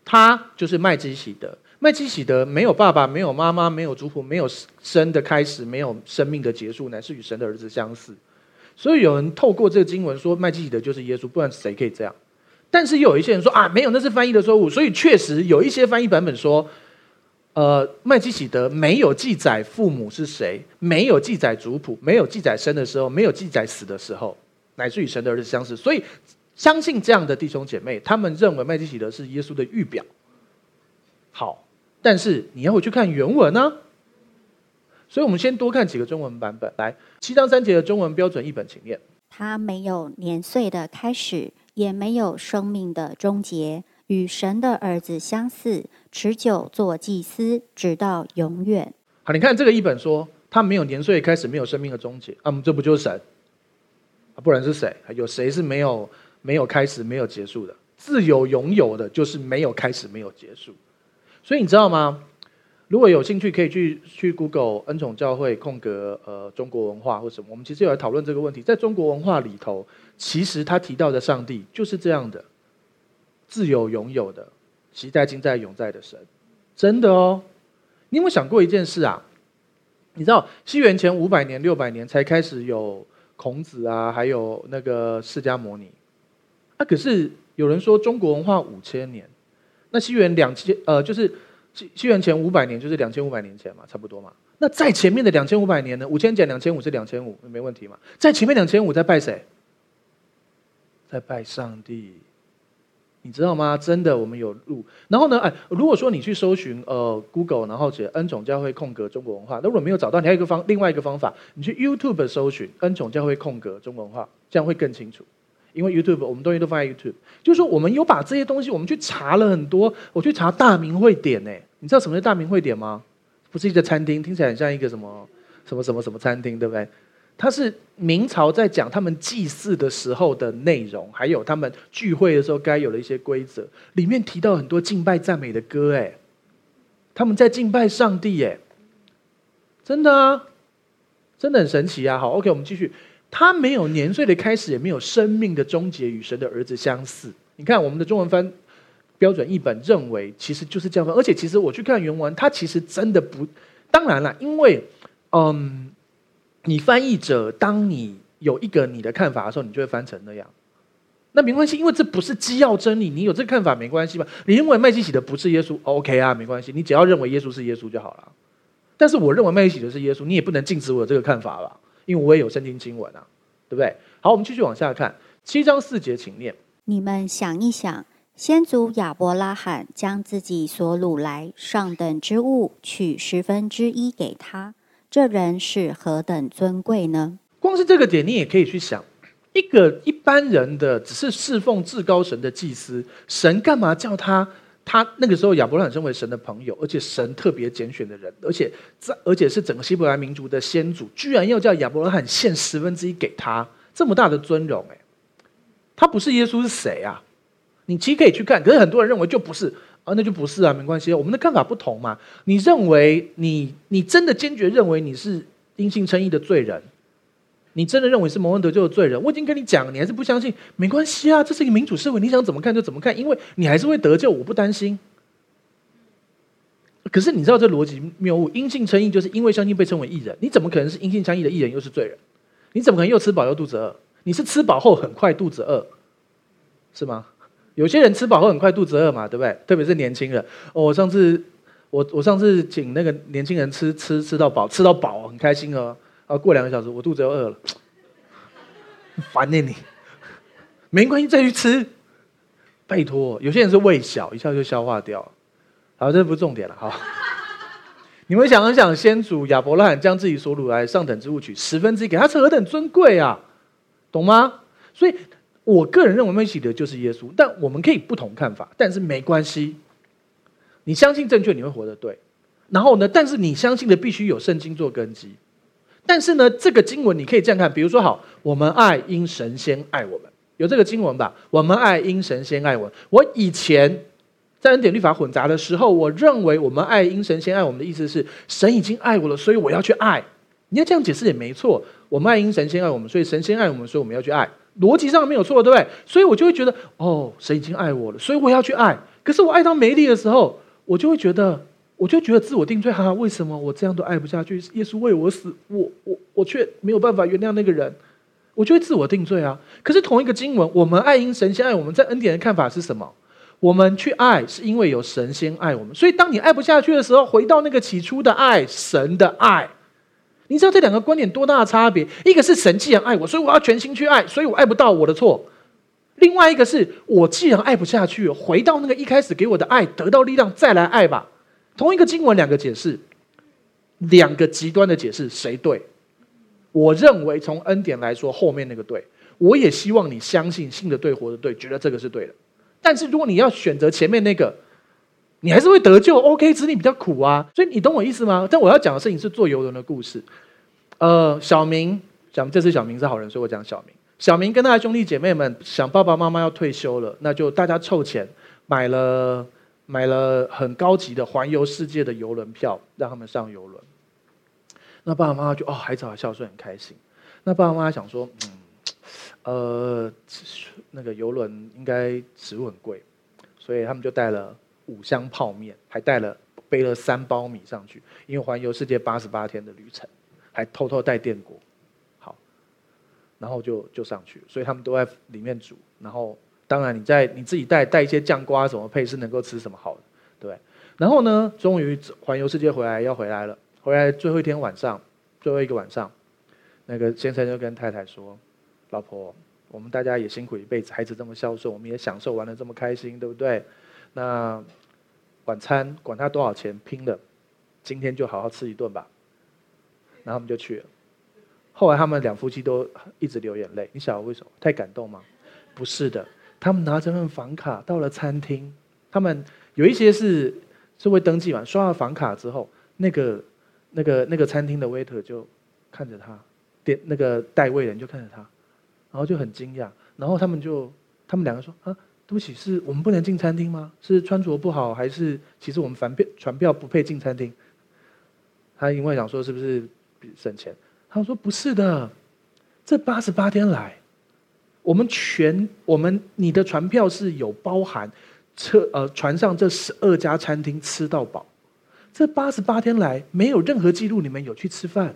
他就是麦基喜德。麦基洗德没有爸爸，没有妈妈，没有族谱，没有生的开始，没有生命的结束，乃是与神的儿子相似。所以有人透过这个经文说，麦基洗德就是耶稣，不然谁可以这样？但是有一些人说啊，没有，那是翻译的错误。所以确实有一些翻译版本说，呃，麦基洗德没有记载父母是谁，没有记载族谱，没有记载生的时候，没有记载死的时候，乃是与神的儿子相似。所以相信这样的弟兄姐妹，他们认为麦基洗德是耶稣的预表。好。但是你要回去看原文呢、啊，所以我们先多看几个中文版本。来，七章三节的中文标准译本，请念。他没有年岁的开始，也没有生命的终结，与神的儿子相似，持久做祭司，直到永远。好，你看这个译本说，他没有年岁开始，没有生命的终结。啊，这不就是神？啊，不然是谁？有谁是没有没有开始、没有结束的？自有拥有的，就是没有开始、没有结束。所以你知道吗？如果有兴趣，可以去去 Google 恩宠教会空格呃中国文化或什么。我们其实有来讨论这个问题，在中国文化里头，其实他提到的上帝就是这样的，自有永有的，其在今在永在的神，真的哦。你有没有想过一件事啊？你知道西元前五百年、六百年才开始有孔子啊，还有那个释迦牟尼。啊，可是有人说中国文化五千年，那西元两千呃就是。西西元前五百年就是两千五百年前嘛，差不多嘛。那在前面的两千五百年呢？五千减两千五是两千五，没问题嘛。在前面两千五在拜谁？在拜上帝，你知道吗？真的，我们有路。然后呢，哎，如果说你去搜寻呃 Google，然后写恩宠教会空格中国文化，那如果没有找到，你还有一个方另外一个方法，你去 YouTube 搜寻恩宠教会空格中国文化，这样会更清楚。因为 YouTube，我们东西都放在 YouTube，就是说我们有把这些东西，我们去查了很多。我去查大明会典，呢，你知道什么是大明会典吗？不是一个餐厅，听起来很像一个什么什么什么什么餐厅，对不对？它是明朝在讲他们祭祀的时候的内容，还有他们聚会的时候该有的一些规则。里面提到很多敬拜赞美的歌，哎，他们在敬拜上帝，哎，真的啊，真的很神奇啊。好，OK，我们继续。他没有年岁的开始，也没有生命的终结，与神的儿子相似。你看我们的中文翻标准译本认为，其实就是这样翻。而且其实我去看原文，它其实真的不。当然了，因为嗯，你翻译者，当你有一个你的看法的时候，你就会翻成那样。那没关系，因为这不是基要真理。你有这个看法没关系吧？你认为麦基洗德不是耶稣，OK 啊，没关系。你只要认为耶稣是耶稣就好了。但是我认为麦基洗德是耶稣，你也不能禁止我有这个看法吧？因为我也有圣经经文啊，对不对？好，我们继续往下看，七章四节，请念。你们想一想，先祖亚伯拉罕将自己所掳来上等之物取十分之一给他，这人是何等尊贵呢？光是这个点，你也可以去想，一个一般人的只是侍奉至高神的祭司，神干嘛叫他？他那个时候亚伯拉罕身为神的朋友，而且神特别拣选的人，而且在而且是整个希伯来民族的先祖，居然要叫亚伯拉罕献十分之一给他，这么大的尊荣，哎，他不是耶稣是谁啊？你其实可以去看，可是很多人认为就不是啊，那就不是啊，没关系，我们的看法不同嘛。你认为你你真的坚决认为你是因信称义的罪人？你真的认为是蒙恩得救的罪人？我已经跟你讲，你还是不相信，没关系啊，这是一个民主社会，你想怎么看就怎么看，因为你还是会得救，我不担心。可是你知道这逻辑谬误，因信称义就是因为相信被称为义人，你怎么可能是因信称义的义人又是罪人？你怎么可能又吃饱又肚子饿？你是吃饱后很快肚子饿，是吗？有些人吃饱后很快肚子饿嘛，对不对？特别是年轻人。哦，我上次我我上次请那个年轻人吃吃吃到饱，吃到饱很开心哦。啊，过两个小时我肚子又饿了，烦呢你，没关系再去吃，拜托，有些人是胃小，一下就消化掉。好，这不是重点了，好。你们想一想，先祖亚伯拉罕将自己所掳来上等之物取十分之一给他，是何等尊贵啊，懂吗？所以我个人认为麦基洗德就是耶稣，但我们可以不同看法，但是没关系。你相信正确，你会活得对。然后呢，但是你相信的必须有圣经做根基。但是呢，这个经文你可以这样看，比如说，好，我们爱因神先爱我们，有这个经文吧？我们爱因神先爱我。我以前在恩典律法混杂的时候，我认为我们爱因神先爱我们的意思是，神已经爱我了，所以我要去爱。你要这样解释也没错。我们爱因神先爱我们，所以神先爱我们，所以我们要去爱，逻辑上没有错，对不对？所以我就会觉得，哦，神已经爱我了，所以我要去爱。可是我爱到没力的时候，我就会觉得。我就觉得自我定罪，哈哈，为什么我这样都爱不下去？耶稣为我死，我我我却没有办法原谅那个人，我就会自我定罪啊。可是同一个经文，我们爱因神先爱我们，在恩典的看法是什么？我们去爱是因为有神先爱我们。所以当你爱不下去的时候，回到那个起初的爱，神的爱。你知道这两个观点多大的差别？一个是神既然爱我，所以我要全心去爱，所以我爱不到我的错；另外一个是我既然爱不下去，回到那个一开始给我的爱，得到力量再来爱吧。同一个经文，两个解释，两个极端的解释，谁对？我认为从恩典来说，后面那个对。我也希望你相信，信的对，活的对，觉得这个是对的。但是如果你要选择前面那个，你还是会得救。OK，只是你比较苦啊。所以你懂我意思吗？但我要讲的事情是坐游轮的故事。呃，小明讲，这次小明是好人，所以我讲小明。小明跟他的兄弟姐妹们想，爸爸妈妈要退休了，那就大家凑钱买了。买了很高级的环游世界的游轮票，让他们上游轮。那爸爸妈妈就哦，孩子好孝顺，很开心。那爸爸妈妈想说，嗯，呃，那个游轮应该食物很贵，所以他们就带了五箱泡面，还带了背了三包米上去，因为环游世界八十八天的旅程，还偷偷带电锅。好，然后就就上去，所以他们都在里面煮。然后，当然你在你自己带带一些酱瓜什么配，是能够吃什么好的，对。然后呢，终于环游世界回来要回来了。回来最后一天晚上，最后一个晚上，那个先生就跟太太说：“老婆，我们大家也辛苦一辈子，孩子这么孝顺，我们也享受玩得这么开心，对不对？那晚餐管他多少钱，拼了，今天就好好吃一顿吧。”然后他们就去了。后来他们两夫妻都一直流眼泪，你晓得为什么？太感动吗？不是的，他们拿着份房卡到了餐厅，他们有一些是是会登记完，刷了房卡之后，那个。那个那个餐厅的 waiter 就看着他，点那个带位人就看着他，然后就很惊讶，然后他们就他们两个说啊，对不起，是我们不能进餐厅吗？是穿着不好，还是其实我们船票船票不配进餐厅？他因为想说是不是省钱，他说不是的，这八十八天来，我们全我们你的船票是有包含车呃船上这十二家餐厅吃到饱。这八十八天来没有任何记录，你们有去吃饭？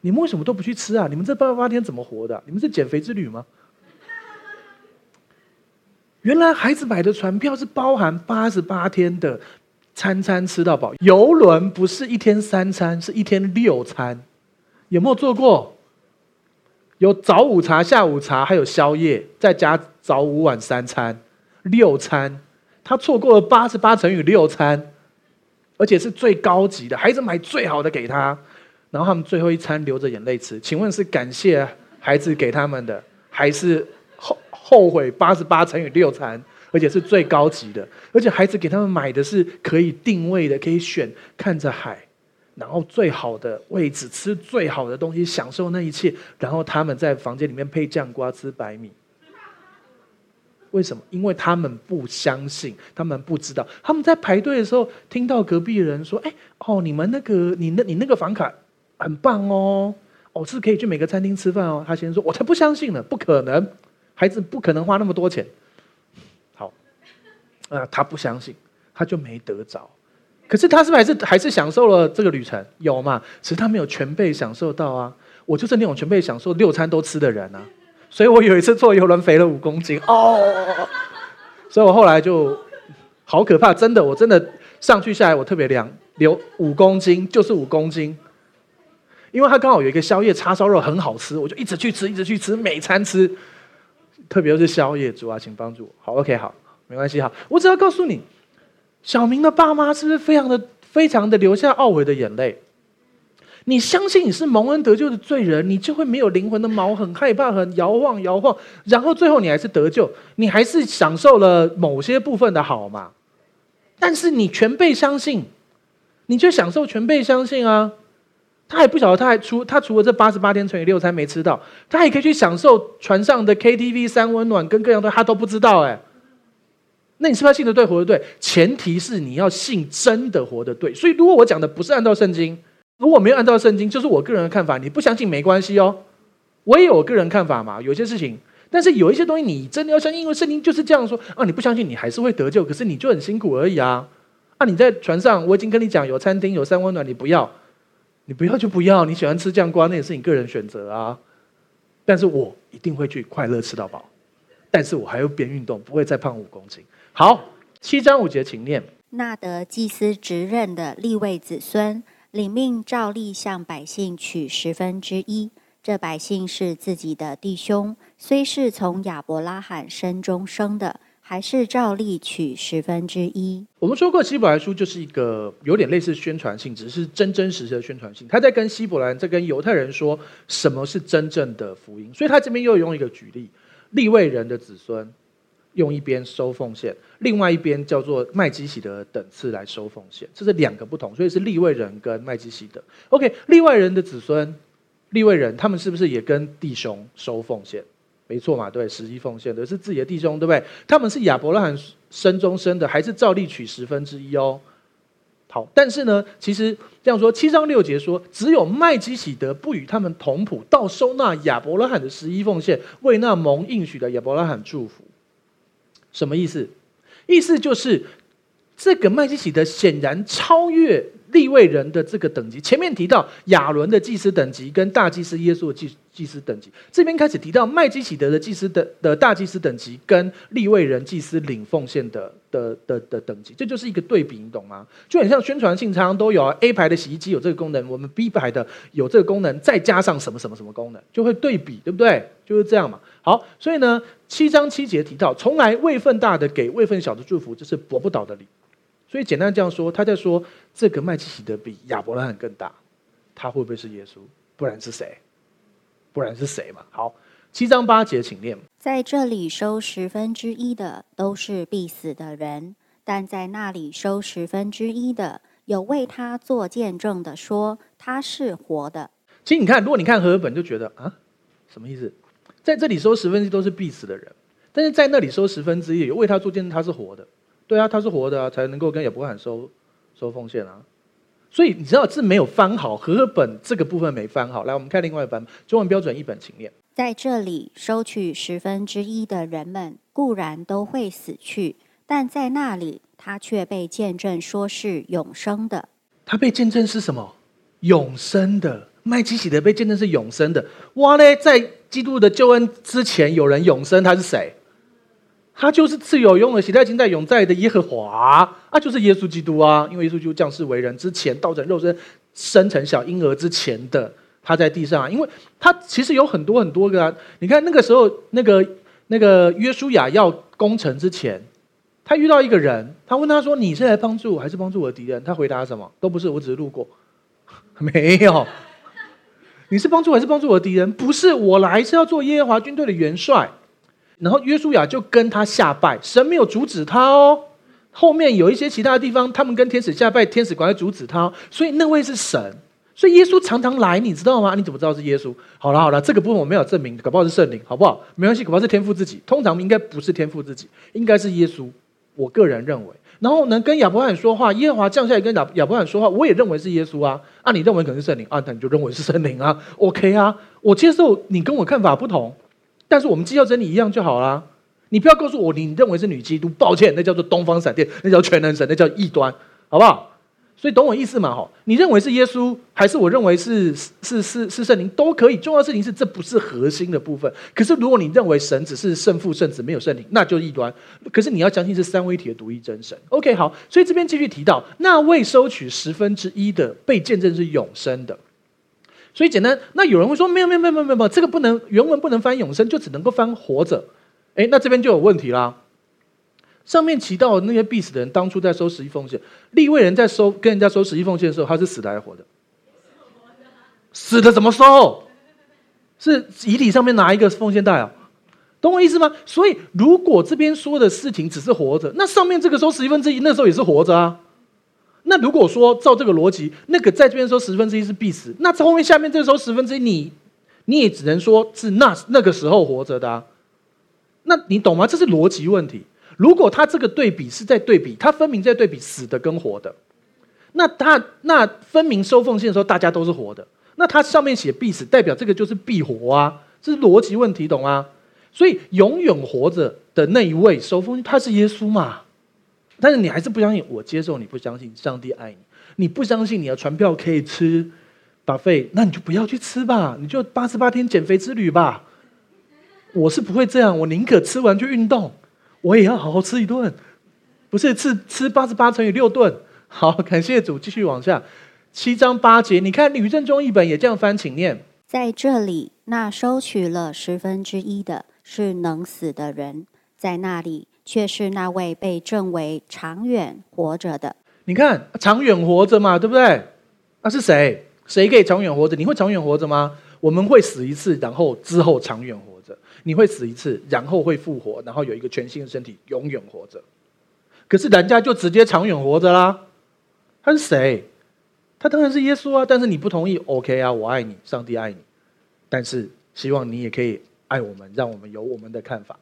你们为什么都不去吃啊？你们这八十八天怎么活的？你们是减肥之旅吗？原来孩子买的船票是包含八十八天的餐餐吃到饱，游轮不是一天三餐，是一天六餐。有没有做过？有早午茶、下午茶，还有宵夜，再加早午晚三餐，六餐。他错过了八十八乘以六餐。而且是最高级的，孩子买最好的给他，然后他们最后一餐流着眼泪吃。请问是感谢孩子给他们的，还是后后悔八十八乘以六餐，而且是最高级的？而且孩子给他们买的是可以定位的，可以选看着海，然后最好的位置吃最好的东西，享受那一切。然后他们在房间里面配酱瓜吃白米。为什么？因为他们不相信，他们不知道。他们在排队的时候，听到隔壁人说：“哎，哦，你们那个，你那，你那个房卡很棒哦，哦，是可以去每个餐厅吃饭哦。”他先说：“我才不相信呢，不可能，孩子不可能花那么多钱。”好，啊，他不相信，他就没得着。可是他是不是还是还是享受了这个旅程？有嘛？只是他没有全被享受到啊。我就是那种全被享受六餐都吃的人啊。所以我有一次坐游轮肥了五公斤哦，所以我后来就好可怕，真的，我真的上去下来我特别凉，流五公斤就是五公斤，因为他刚好有一个宵夜叉烧肉很好吃，我就一直去吃，一直去吃，每餐吃，特别是宵夜，主啊，请帮助我。好，OK，好，没关系，好，我只要告诉你，小明的爸妈是不是非常的非常的流下懊悔的眼泪？你相信你是蒙恩得救的罪人，你就会没有灵魂的毛，很害怕，很摇晃摇晃，然后最后你还是得救，你还是享受了某些部分的好嘛？但是你全被相信，你就享受全被相信啊！他还不晓得，他还除他除了这八十八天乘以六餐没吃到，他也可以去享受船上的 KTV 三温暖跟各样的，他都不知道哎。那你是不是要信得对，活得对？前提是你要信真的活得对。所以如果我讲的不是按照圣经。如果没有按照圣经，就是我个人的看法。你不相信没关系哦，我也有我个人看法嘛。有些事情，但是有一些东西你真的要相信，因为圣经就是这样说啊。你不相信，你还是会得救，可是你就很辛苦而已啊。啊，你在船上，我已经跟你讲有餐厅有三温暖，你不要，你不要就不要。你喜欢吃酱瓜，那也是你个人选择啊。但是我一定会去快乐吃到饱，但是我还要边运动，不会再胖五公斤。好，七章五节，请念。那得祭司职任的立位子孙。领命照例向百姓取十分之一。这百姓是自己的弟兄，虽是从亚伯拉罕身中生的，还是照例取十分之一。我们说过，希伯来书就是一个有点类似宣传性，只是真真实实的宣传性。他在跟希伯来人，在跟犹太人说什么是真正的福音。所以他这边又用一个举例，立位人的子孙。用一边收奉献，另外一边叫做麦基洗德等次来收奉献，这是两个不同，所以是利未人跟麦基洗德。OK，利位人的子孙，利未人他们是不是也跟弟兄收奉献？没错嘛，对，十一奉献的是自己的弟兄，对不对？他们是亚伯拉罕生中生的，还是照例取十分之一哦？好，但是呢，其实这样说，七章六节说，只有麦基洗德不与他们同谱，到收纳亚伯拉罕的十一奉献，为那蒙应许的亚伯拉罕祝福。什么意思？意思就是这个麦基洗德显然超越利未人的这个等级。前面提到亚伦的祭司等级跟大祭司耶稣的祭祭司等级，这边开始提到麦基洗德的祭司的的大祭司等级跟利未人祭司领奉献的的的的等级，这就是一个对比，你懂吗？就很像宣传性，常常都有啊 A 牌的洗衣机有这个功能，我们 B 牌的有这个功能，再加上什么什么什么功能，就会对比，对不对？就是这样嘛。好，所以呢，七章七节提到，从来位份大的给位份小的祝福，这是驳不倒的理。所以简单这样说，他在说这个麦基洗德比亚伯拉罕更大，他会不会是耶稣？不然是谁？不然是谁嘛？好，七章八节，请念。在这里收十分之一的都是必死的人，但在那里收十分之一的，有为他做见证的说他是活的。其实你看，如果你看和合本，就觉得啊，什么意思？在这里收十分之一都是必死的人，但是在那里收十分之一，有为他做见证，他是活的。对啊，他是活的啊，才能够跟也不会很收收奉献啊。所以你知道字没有翻好，和合本这个部分没翻好。来，我们看另外一版本，中文标准一本，请念。在这里收取十分之一的人们固然都会死去，但在那里他却被见证说是永生的。他被见证是什么？永生的。麦基洗德被见证是永生的。哇嘞，在基督的救恩之前，有人永生，他是谁？他就是自有永远、喜在、今在、永在的耶和华啊，就是耶稣基督啊。因为耶稣基督降世为人之前，道成肉身，生成小婴儿之前的，他在地上。因为他其实有很多很多个啊。你看那个时候，那个那个约书亚要攻城之前，他遇到一个人，他问他说：“你是来帮助我，还是帮助我的敌人？”他回答什么？都不是，我只是路过。没有。你是帮助还是帮助我的敌人？不是，我来是要做耶和华军队的元帅。然后约书亚就跟他下拜，神没有阻止他哦。后面有一些其他的地方，他们跟天使下拜，天使赶快阻止他。所以那位是神，所以耶稣常常来，你知道吗？你怎么知道是耶稣？好了好了，这个部分我没有证明，搞不好是圣灵，好不好？没关系，搞不好是天父自己。通常应该不是天父自己，应该是耶稣。我个人认为。然后能跟亚伯拉罕说话，耶和华降下来跟亚亚伯拉罕说话，我也认为是耶稣啊。啊，你认为可能是圣灵啊？那你就认为是圣灵啊？OK 啊，我接受你跟我看法不同，但是我们基要真理一样就好啦。你不要告诉我你认为是女基督，抱歉，那叫做东方闪电，那叫全能神，那叫异端，好不好？所以懂我意思吗？哈，你认为是耶稣，还是我认为是是是是圣灵都可以。重要的事情是这不是核心的部分。可是如果你认为神只是圣父、圣子，没有圣灵，那就异端。可是你要相信是三位一体的独一真神。OK，好，所以这边继续提到那未收取十分之一的被见证是永生的。所以简单，那有人会说没有没有没有没有没有，这个不能原文不能翻永生，就只能够翻活着。诶，那这边就有问题啦。上面提到那些必死的人，当初在收十一奉献，立位人在收跟人家收十一奉献的时候，他是死的还是活的？死的怎么收？是遗体上面拿一个奉献袋啊？懂我意思吗？所以如果这边说的事情只是活着，那上面这个收十一分之一，那时候也是活着啊。那如果说照这个逻辑，那个在这边收十分之一是必死，那后面下面这个收十分之一，你你也只能说是那那个时候活着的啊。那你懂吗？这是逻辑问题。如果他这个对比是在对比，他分明在对比死的跟活的，那他那分明收奉献的时候大家都是活的，那他上面写必死，代表这个就是必活啊，这是逻辑问题，懂吗？所以永远活着的那一位收奉献，他是耶稣嘛？但是你还是不相信，我接受你不相信上帝爱你，你不相信你的船票可以吃 buffet，那你就不要去吃吧，你就八十八天减肥之旅吧。我是不会这样，我宁可吃完就运动。我也要好好吃一顿，不是吃吃八十八乘以六顿。好，感谢主，继续往下，七章八节，你看吕正中译本也这样翻，请念。在这里，那收取了十分之一的是能死的人，在那里却是那位被证为长远活着的。你看长远活着嘛，对不对？那是谁？谁可以长远活着？你会长远活着吗？我们会死一次，然后之后长远活。你会死一次，然后会复活，然后有一个全新的身体，永远活着。可是人家就直接长远活着啦。他是谁？他当然是耶稣啊！但是你不同意，OK 啊？我爱你，上帝爱你，但是希望你也可以爱我们，让我们有我们的看法，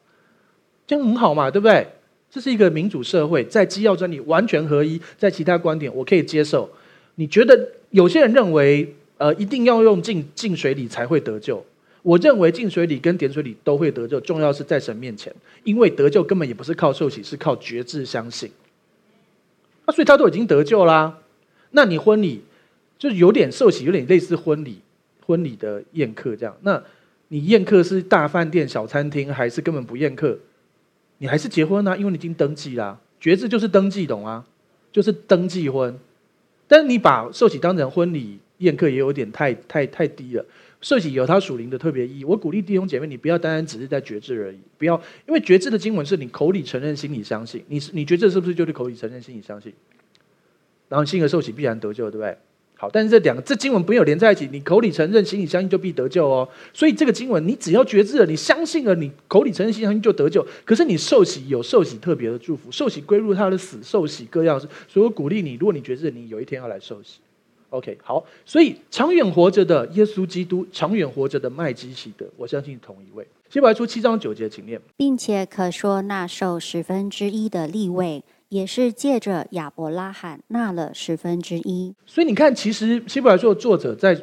这样很好嘛，对不对？这是一个民主社会，在基要真理完全合一，在其他观点我可以接受。你觉得有些人认为，呃，一定要用进进水里才会得救？我认为浸水礼跟点水礼都会得救，重要是在神面前，因为得救根本也不是靠受洗，是靠决志相信。那、所以他都已经得救啦。那你婚礼就有点受洗，有点类似婚礼婚礼的宴客这样。那你宴客是大饭店、小餐厅，还是根本不宴客？你还是结婚啊，因为你已经登记啦。决志就是登记，懂吗？就是登记婚。但是你把受洗当成婚礼宴客，也有点太太太低了。受洗有它属灵的特别意义。我鼓励弟兄姐妹，你不要单单只是在决志而已，不要因为决志的经文是你口里承认，心里相信。你你决志是不是就是口里承认，心里相信？然后信而受洗必然得救，对不对？好，但是这两个这经文没有连在一起，你口里承认，心里相信就必得救哦。所以这个经文，你只要决志了，你相信了，你口里承认，心里相信就得救。可是你受洗有受洗特别的祝福，受洗归入他的死，受洗各样。所以我鼓励你，如果你决志，你有一天要来受洗。OK，好。所以长远活着的耶稣基督，长远活着的麦基洗德，我相信同一位。希伯来书七章九节，请念，并且可说那受十分之一的立位。也是借着亚伯拉罕纳了十分之一，所以你看，其实希伯来书的作者在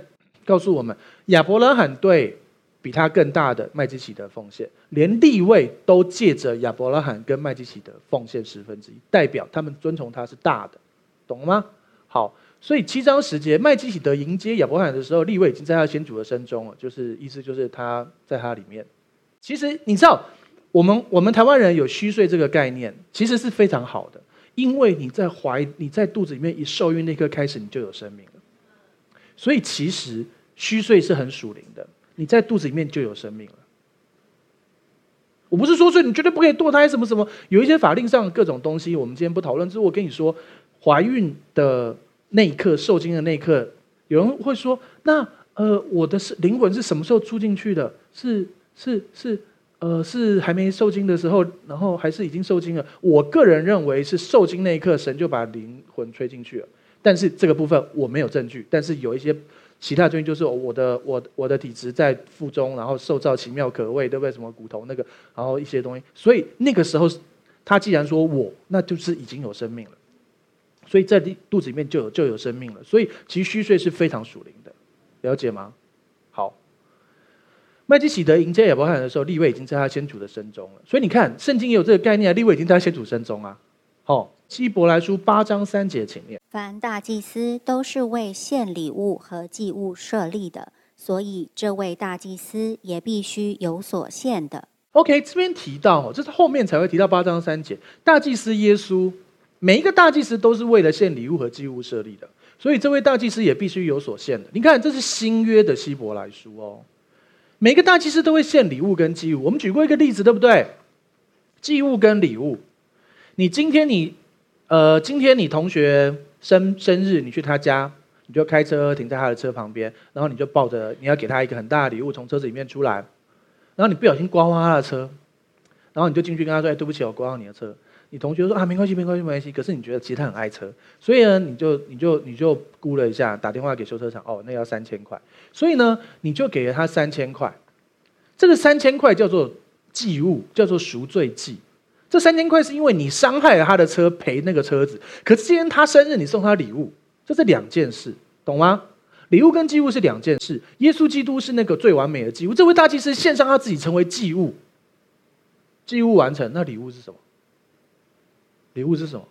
告诉我们，亚伯拉罕对比他更大的麦基洗德奉献，连立位都借着亚伯拉罕跟麦基洗德奉献十分之一，代表他们遵从他是大的，懂了吗？好，所以七章十节，麦基洗德迎接亚伯罕的时候，立位已经在他先祖的身中了，就是意思就是他在他里面。其实你知道。我们我们台湾人有虚岁这个概念，其实是非常好的，因为你在怀你在肚子里面一受孕那刻开始，你就有生命了。所以其实虚岁是很属灵的，你在肚子里面就有生命了。我不是说，所以你绝对不可以堕胎什么什么，有一些法令上各种东西，我们今天不讨论。只是我跟你说，怀孕的那一刻，受精的那一刻，有人会说，那呃，我的是灵魂是什么时候出进去的？是是是。呃，是还没受精的时候，然后还是已经受精了？我个人认为是受精那一刻，神就把灵魂吹进去了。但是这个部分我没有证据，但是有一些其他证据，就是我的我我的体质在腹中，然后受造奇妙可畏，对不对？什么骨头那个，然后一些东西，所以那个时候他既然说我，那就是已经有生命了，所以在肚子里面就有就有生命了。所以其实虚岁是非常属灵的，了解吗？好。麦基喜德迎接亚伯拉罕的时候，立位已经在他先祖的身中了。所以你看，圣经也有这个概念啊，利未已经在他先祖身中啊。好，希伯来书八章三节，请念：凡大祭司都是为献礼物和祭物设立的，所以这位大祭司也必须有所献的。OK，这边提到，这是后面才会提到八章三节，大祭司耶稣，每一个大祭司都是为了献礼物和祭物设立的，所以这位大祭司也必须有所献的。你看，这是新约的希伯来书哦。每个大祭司都会献礼物跟祭物。我们举过一个例子，对不对？祭物跟礼物，你今天你，呃，今天你同学生生日，你去他家，你就开车停在他的车旁边，然后你就抱着你要给他一个很大的礼物，从车子里面出来，然后你不小心刮花他的车，然后你就进去跟他说：“哎，对不起，我刮到你的车。”你同学说啊，没关系，没关系，没关系。可是你觉得其实他很爱车，所以呢，你就你就你就估了一下，打电话给修车厂，哦，那要三千块。所以呢，你就给了他三千块。这个三千块叫做祭物，叫做赎罪祭。这三千块是因为你伤害了他的车，赔那个车子。可是今天他生日，你送他礼物，这是两件事，懂吗？礼物跟祭物是两件事。耶稣基督是那个最完美的祭物，这位大祭司献上他自己成为祭物，祭物完成，那礼物是什么？礼物是什么？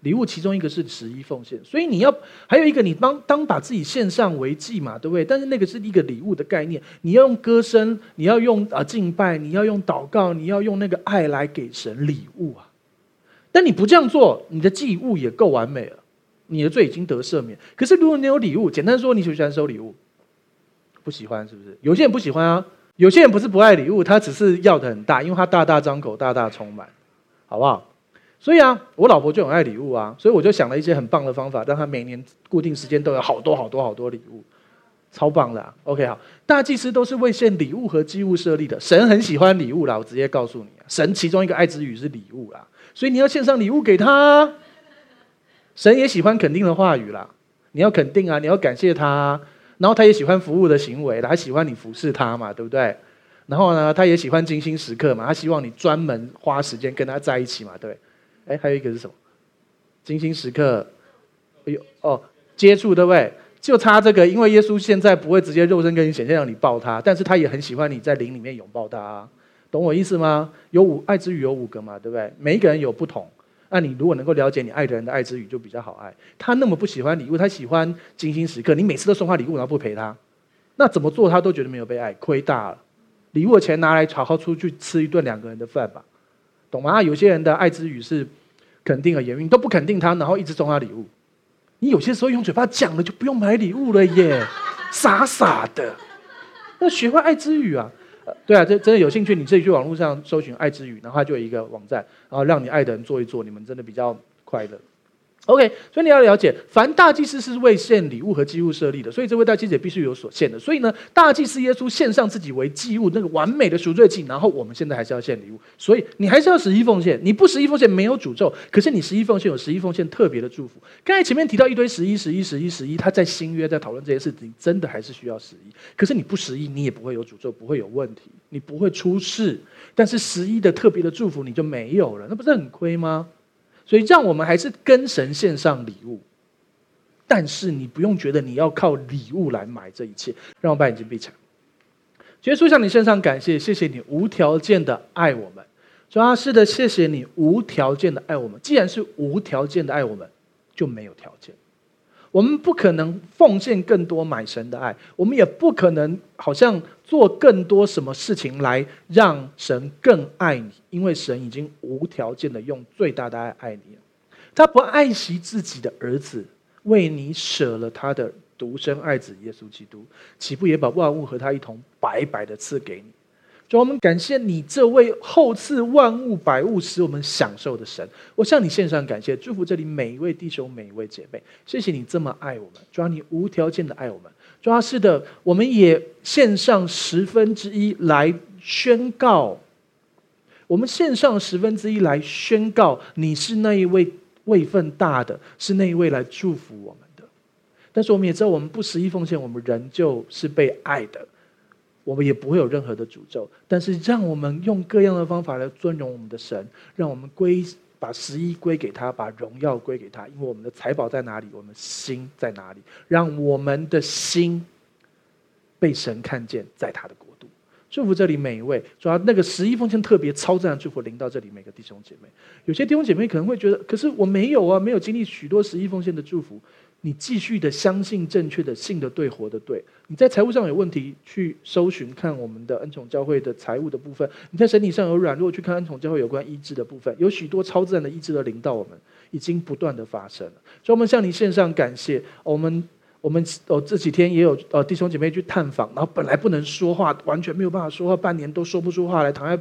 礼物其中一个是十一奉献，所以你要还有一个，你当当把自己献上为祭嘛，对不对？但是那个是一个礼物的概念，你要用歌声，你要用啊敬拜，你要用祷告，你要用那个爱来给神礼物啊。但你不这样做，你的祭物也够完美了，你的罪已经得赦免。可是如果你有礼物，简单说，你喜不喜欢收礼物？不喜欢是不是？有些人不喜欢啊，有些人不是不爱礼物，他只是要的很大，因为他大大张口，大大充满，好不好？所以啊，我老婆就很爱礼物啊，所以我就想了一些很棒的方法，让她每年固定时间都有好多好多好多礼物，超棒的。OK，好，大祭司都是为献礼物和祭物设立的。神很喜欢礼物啦，我直接告诉你，神其中一个爱之语是礼物啦，所以你要献上礼物给他。神也喜欢肯定的话语啦，你要肯定啊，你要感谢他，然后他也喜欢服务的行为，他喜欢你服侍他嘛，对不对？然后呢，他也喜欢精心时刻嘛，他希望你专门花时间跟他在一起嘛，对。哎，还有一个是什么？精心时刻，哎呦哦，接触对不对？就差这个，因为耶稣现在不会直接肉身跟你显现，让你抱他，但是他也很喜欢你在灵里面拥抱他，懂我意思吗？有五爱之语有五个嘛，对不对？每一个人有不同，那你如果能够了解你爱的人的爱之语，就比较好爱。他那么不喜欢礼物，他喜欢精心时刻，你每次都送他礼物，然后不陪他，那怎么做他都觉得没有被爱，亏大了。礼物的钱拿来好好出去吃一顿两个人的饭吧，懂吗？有些人的爱之语是肯定和言语，都不肯定他，然后一直送他礼物。你有些时候用嘴巴讲了，就不用买礼物了耶，傻傻的。那学会爱之语啊，对啊，这真的有兴趣，你自己去网络上搜寻爱之语，然后它就有一个网站，然后让你爱的人做一做，你们真的比较快乐。OK，所以你要了解，凡大祭司是为献礼物和祭物设立的，所以这位大祭司也必须有所献的。所以呢，大祭司耶稣献上自己为祭物，那个完美的赎罪祭。然后我们现在还是要献礼物，所以你还是要十一奉献。你不十一奉献没有诅咒，可是你十一奉献有十一奉献特别的祝福。刚才前面提到一堆十一、十一、十一、十一，他在新约在讨论这些事情，真的还是需要十一。可是你不十一，你也不会有诅咒，不会有问题，你不会出事。但是十一的特别的祝福你就没有了，那不是很亏吗？所以，让我们还是跟神献上礼物，但是你不用觉得你要靠礼物来买这一切。让我把眼睛闭起来。耶稣向你献上感谢，谢谢你无条件的爱我们。主啊，是的，谢谢你无条件的爱我们。既然是无条件的爱我们，就没有条件。我们不可能奉献更多买神的爱，我们也不可能好像做更多什么事情来让神更爱你，因为神已经无条件的用最大的爱爱你了。他不爱惜自己的儿子，为你舍了他的独生爱子耶稣基督，岂不也把万物和他一同白白的赐给你？主，我们感谢你这位厚赐万物百物使我们享受的神。我向你献上感谢，祝福这里每一位弟兄、每一位姐妹。谢谢你这么爱我们，主，你无条件的爱我们。主，是的，我们也献上十分之一来宣告。我们献上十分之一来宣告，你是那一位位份大的，是那一位来祝福我们的。但是我们也知道，我们不十一奉献，我们仍旧是被爱的。我们也不会有任何的诅咒，但是让我们用各样的方法来尊荣我们的神，让我们归把十一归给他，把荣耀归给他，因为我们的财宝在哪里，我们心在哪里，让我们的心被神看见，在他的国度。祝福这里每一位，主要那个十一奉献特别超自然祝福临到这里每个弟兄姐妹。有些弟兄姐妹可能会觉得，可是我没有啊，没有经历许多十一奉献的祝福。你继续的相信正确的信的对活的对，你在财务上有问题，去搜寻看我们的恩宠教会的财务的部分；你在身体上有软弱，去看恩宠教会有关医治的部分。有许多超自然的医治的临到我们，已经不断的发生。所以，我们向你献上感谢。我们我们哦这几天也有呃弟兄姐妹去探访，然后本来不能说话，完全没有办法说话，半年都说不出话来，躺在。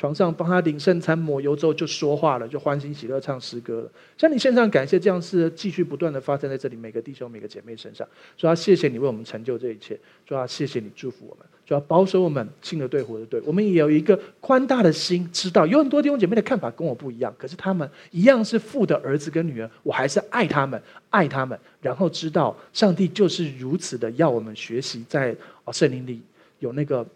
床上帮他领圣餐抹油之后就说话了，就欢欣喜乐唱诗歌了。向你献上感谢，这样事继续不断的发生在这里每个弟兄每个姐妹身上。主要谢谢你为我们成就这一切，主要谢谢你祝福我们，主要保守我们信的对活的对。我们也有一个宽大的心，知道有很多弟兄姐妹的看法跟我不一样，可是他们一样是父的儿子跟女儿，我还是爱他们，爱他们。然后知道上帝就是如此的要我们学习在哦圣灵里有那个。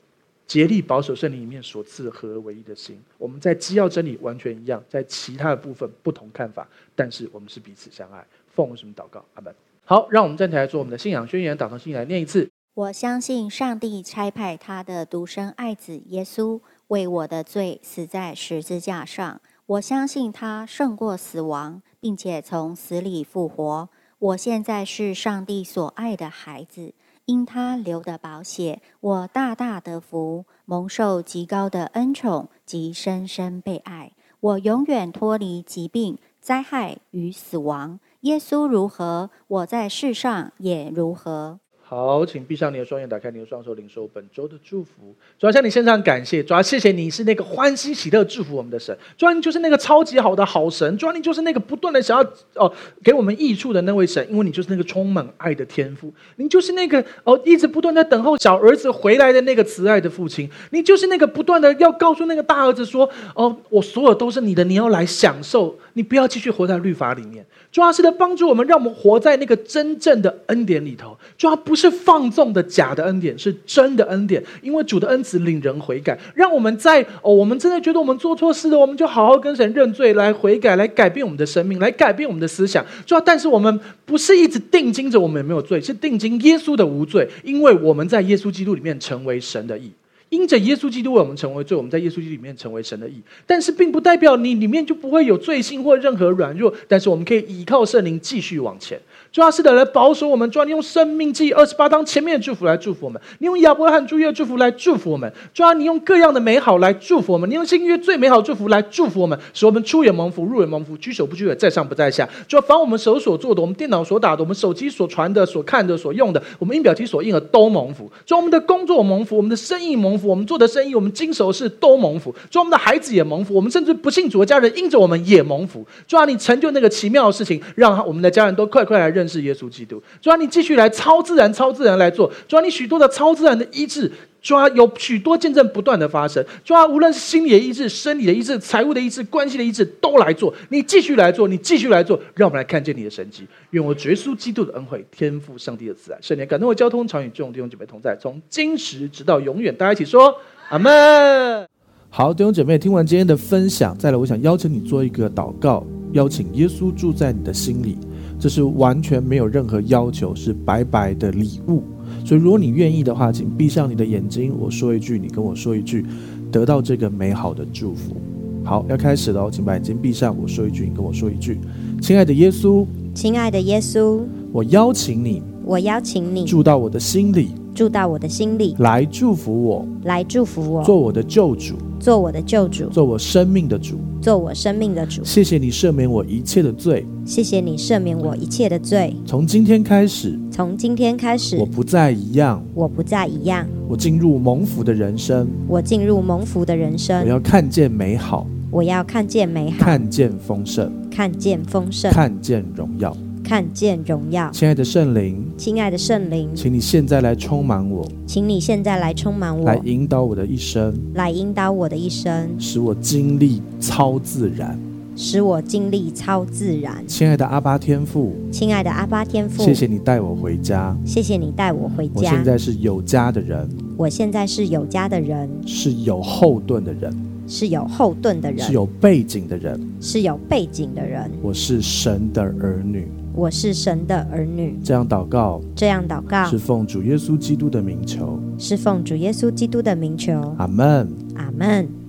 竭力保守圣灵里面所赐合而为一的心，我们在基要真理完全一样，在其他的部分不同看法，但是我们是彼此相爱。奉什么祷告？阿门。好，让我们站起来做我们的信仰宣言，祷告信来念一次。我相信上帝差派他的独生爱子耶稣为我的罪死在十字架上，我相信他胜过死亡，并且从死里复活。我现在是上帝所爱的孩子。因他流的宝血，我大大的福，蒙受极高的恩宠及深深被爱。我永远脱离疾病、灾害与死亡。耶稣如何，我在世上也如何。好，请闭上你的双眼，打开你的双手，领受本周的祝福。主要向你献上感谢，主要谢谢你是那个欢喜喜乐祝福我们的神，主要你就是那个超级好的好神，主要你就是那个不断的想要哦给我们益处的那位神，因为你就是那个充满爱的天父，你就是那个哦一直不断在等候小儿子回来的那个慈爱的父亲，你就是那个不断的要告诉那个大儿子说哦我所有都是你的，你要来享受。你不要继续活在律法里面。主要是的帮助我们，让我们活在那个真正的恩典里头。主要不是放纵的假的恩典，是真的恩典。因为主的恩慈领人悔改，让我们在哦，我们真的觉得我们做错事了，我们就好好跟神认罪，来悔改，来改变我们的生命，来改变我们的思想。主要，但是我们不是一直定睛着我们有没有罪，是定睛耶稣的无罪，因为我们在耶稣基督里面成为神的义。因着耶稣基督为我们成为罪，我们在耶稣基督里面成为神的义。但是并不代表你里面就不会有罪性或任何软弱，但是我们可以依靠圣灵继续往前。主要是的来保守我们，主要你用生命记二十八章前面的祝福来祝福我们，你用亚伯拉罕诸约祝福来祝福我们，主要你用各样的美好来祝福我们，你用新约最美好祝福来祝福我们，使我们出也蒙福，入也蒙福，居首不居尾，在上不在下。主要凡我们手所做的，我们电脑所打的，我们手机所传的、所看的、所用的，我们印表机所印的都蒙福。主要我们的工作蒙福，我们的生意蒙福，我们做的生意，我们经手的事都蒙福。主要我们的孩子也蒙福，我们甚至不信主的家人因着我们也蒙福。主要你成就那个奇妙的事情，让我们的家人都快快来认识耶稣基督。主啊，你继续来超自然、超自然来做。主啊，你许多的超自然的医治，主啊，有许多见证不断的发生。主啊，无论是心理的医治、生理的医治、财务的医治、关系的医治，都来做。你继续来做，你继续来做，让我们来看见你的神迹。愿我耶稣基督的恩惠、天父上帝的慈爱、圣灵感动我交通，常与众弟兄姐妹同在，从今时直到永远。大家一起说阿门。好，弟兄姐妹，听完今天的分享，再来，我想邀请你做一个祷告，邀请耶稣住在你的心里。这是完全没有任何要求，是白白的礼物。所以，如果你愿意的话，请闭上你的眼睛。我说一句，你跟我说一句，得到这个美好的祝福。好，要开始了，请把眼睛闭上。我说一句，你跟我说一句。亲爱的耶稣，亲爱的耶稣，我邀请你，我邀请你住到我的心里。住到我的心里，来祝福我，来祝福我，做我的救主，做我的救主，做我生命的主，做我生命的主。谢谢你赦免我一切的罪，谢谢你赦免我一切的罪。从今天开始，从今天开始，我不再一样，我不再一样。我进入蒙福的人生，我进入蒙福的人生。我要看见美好，我要看见美好，看见丰盛，看见丰盛，看见荣耀。看见荣耀，亲爱的圣灵，亲爱的圣灵，请你现在来充满我，请你现在来充满我，来引导我的一生，来引导我的一生，使我经历超自然，使我经历超自然。亲爱的阿巴天父，亲爱的阿巴天父，谢谢你带我回家，谢谢你带我回家。我现在是有家的人，我现在是有家的人，是有后盾的人，是有后盾的人，是有背景的人，是有背景的人。我是神的儿女。我是神的儿女，这样祷告，这样祷告，是奉主耶稣基督的名求，是奉主耶稣基督的名求。阿门，阿门。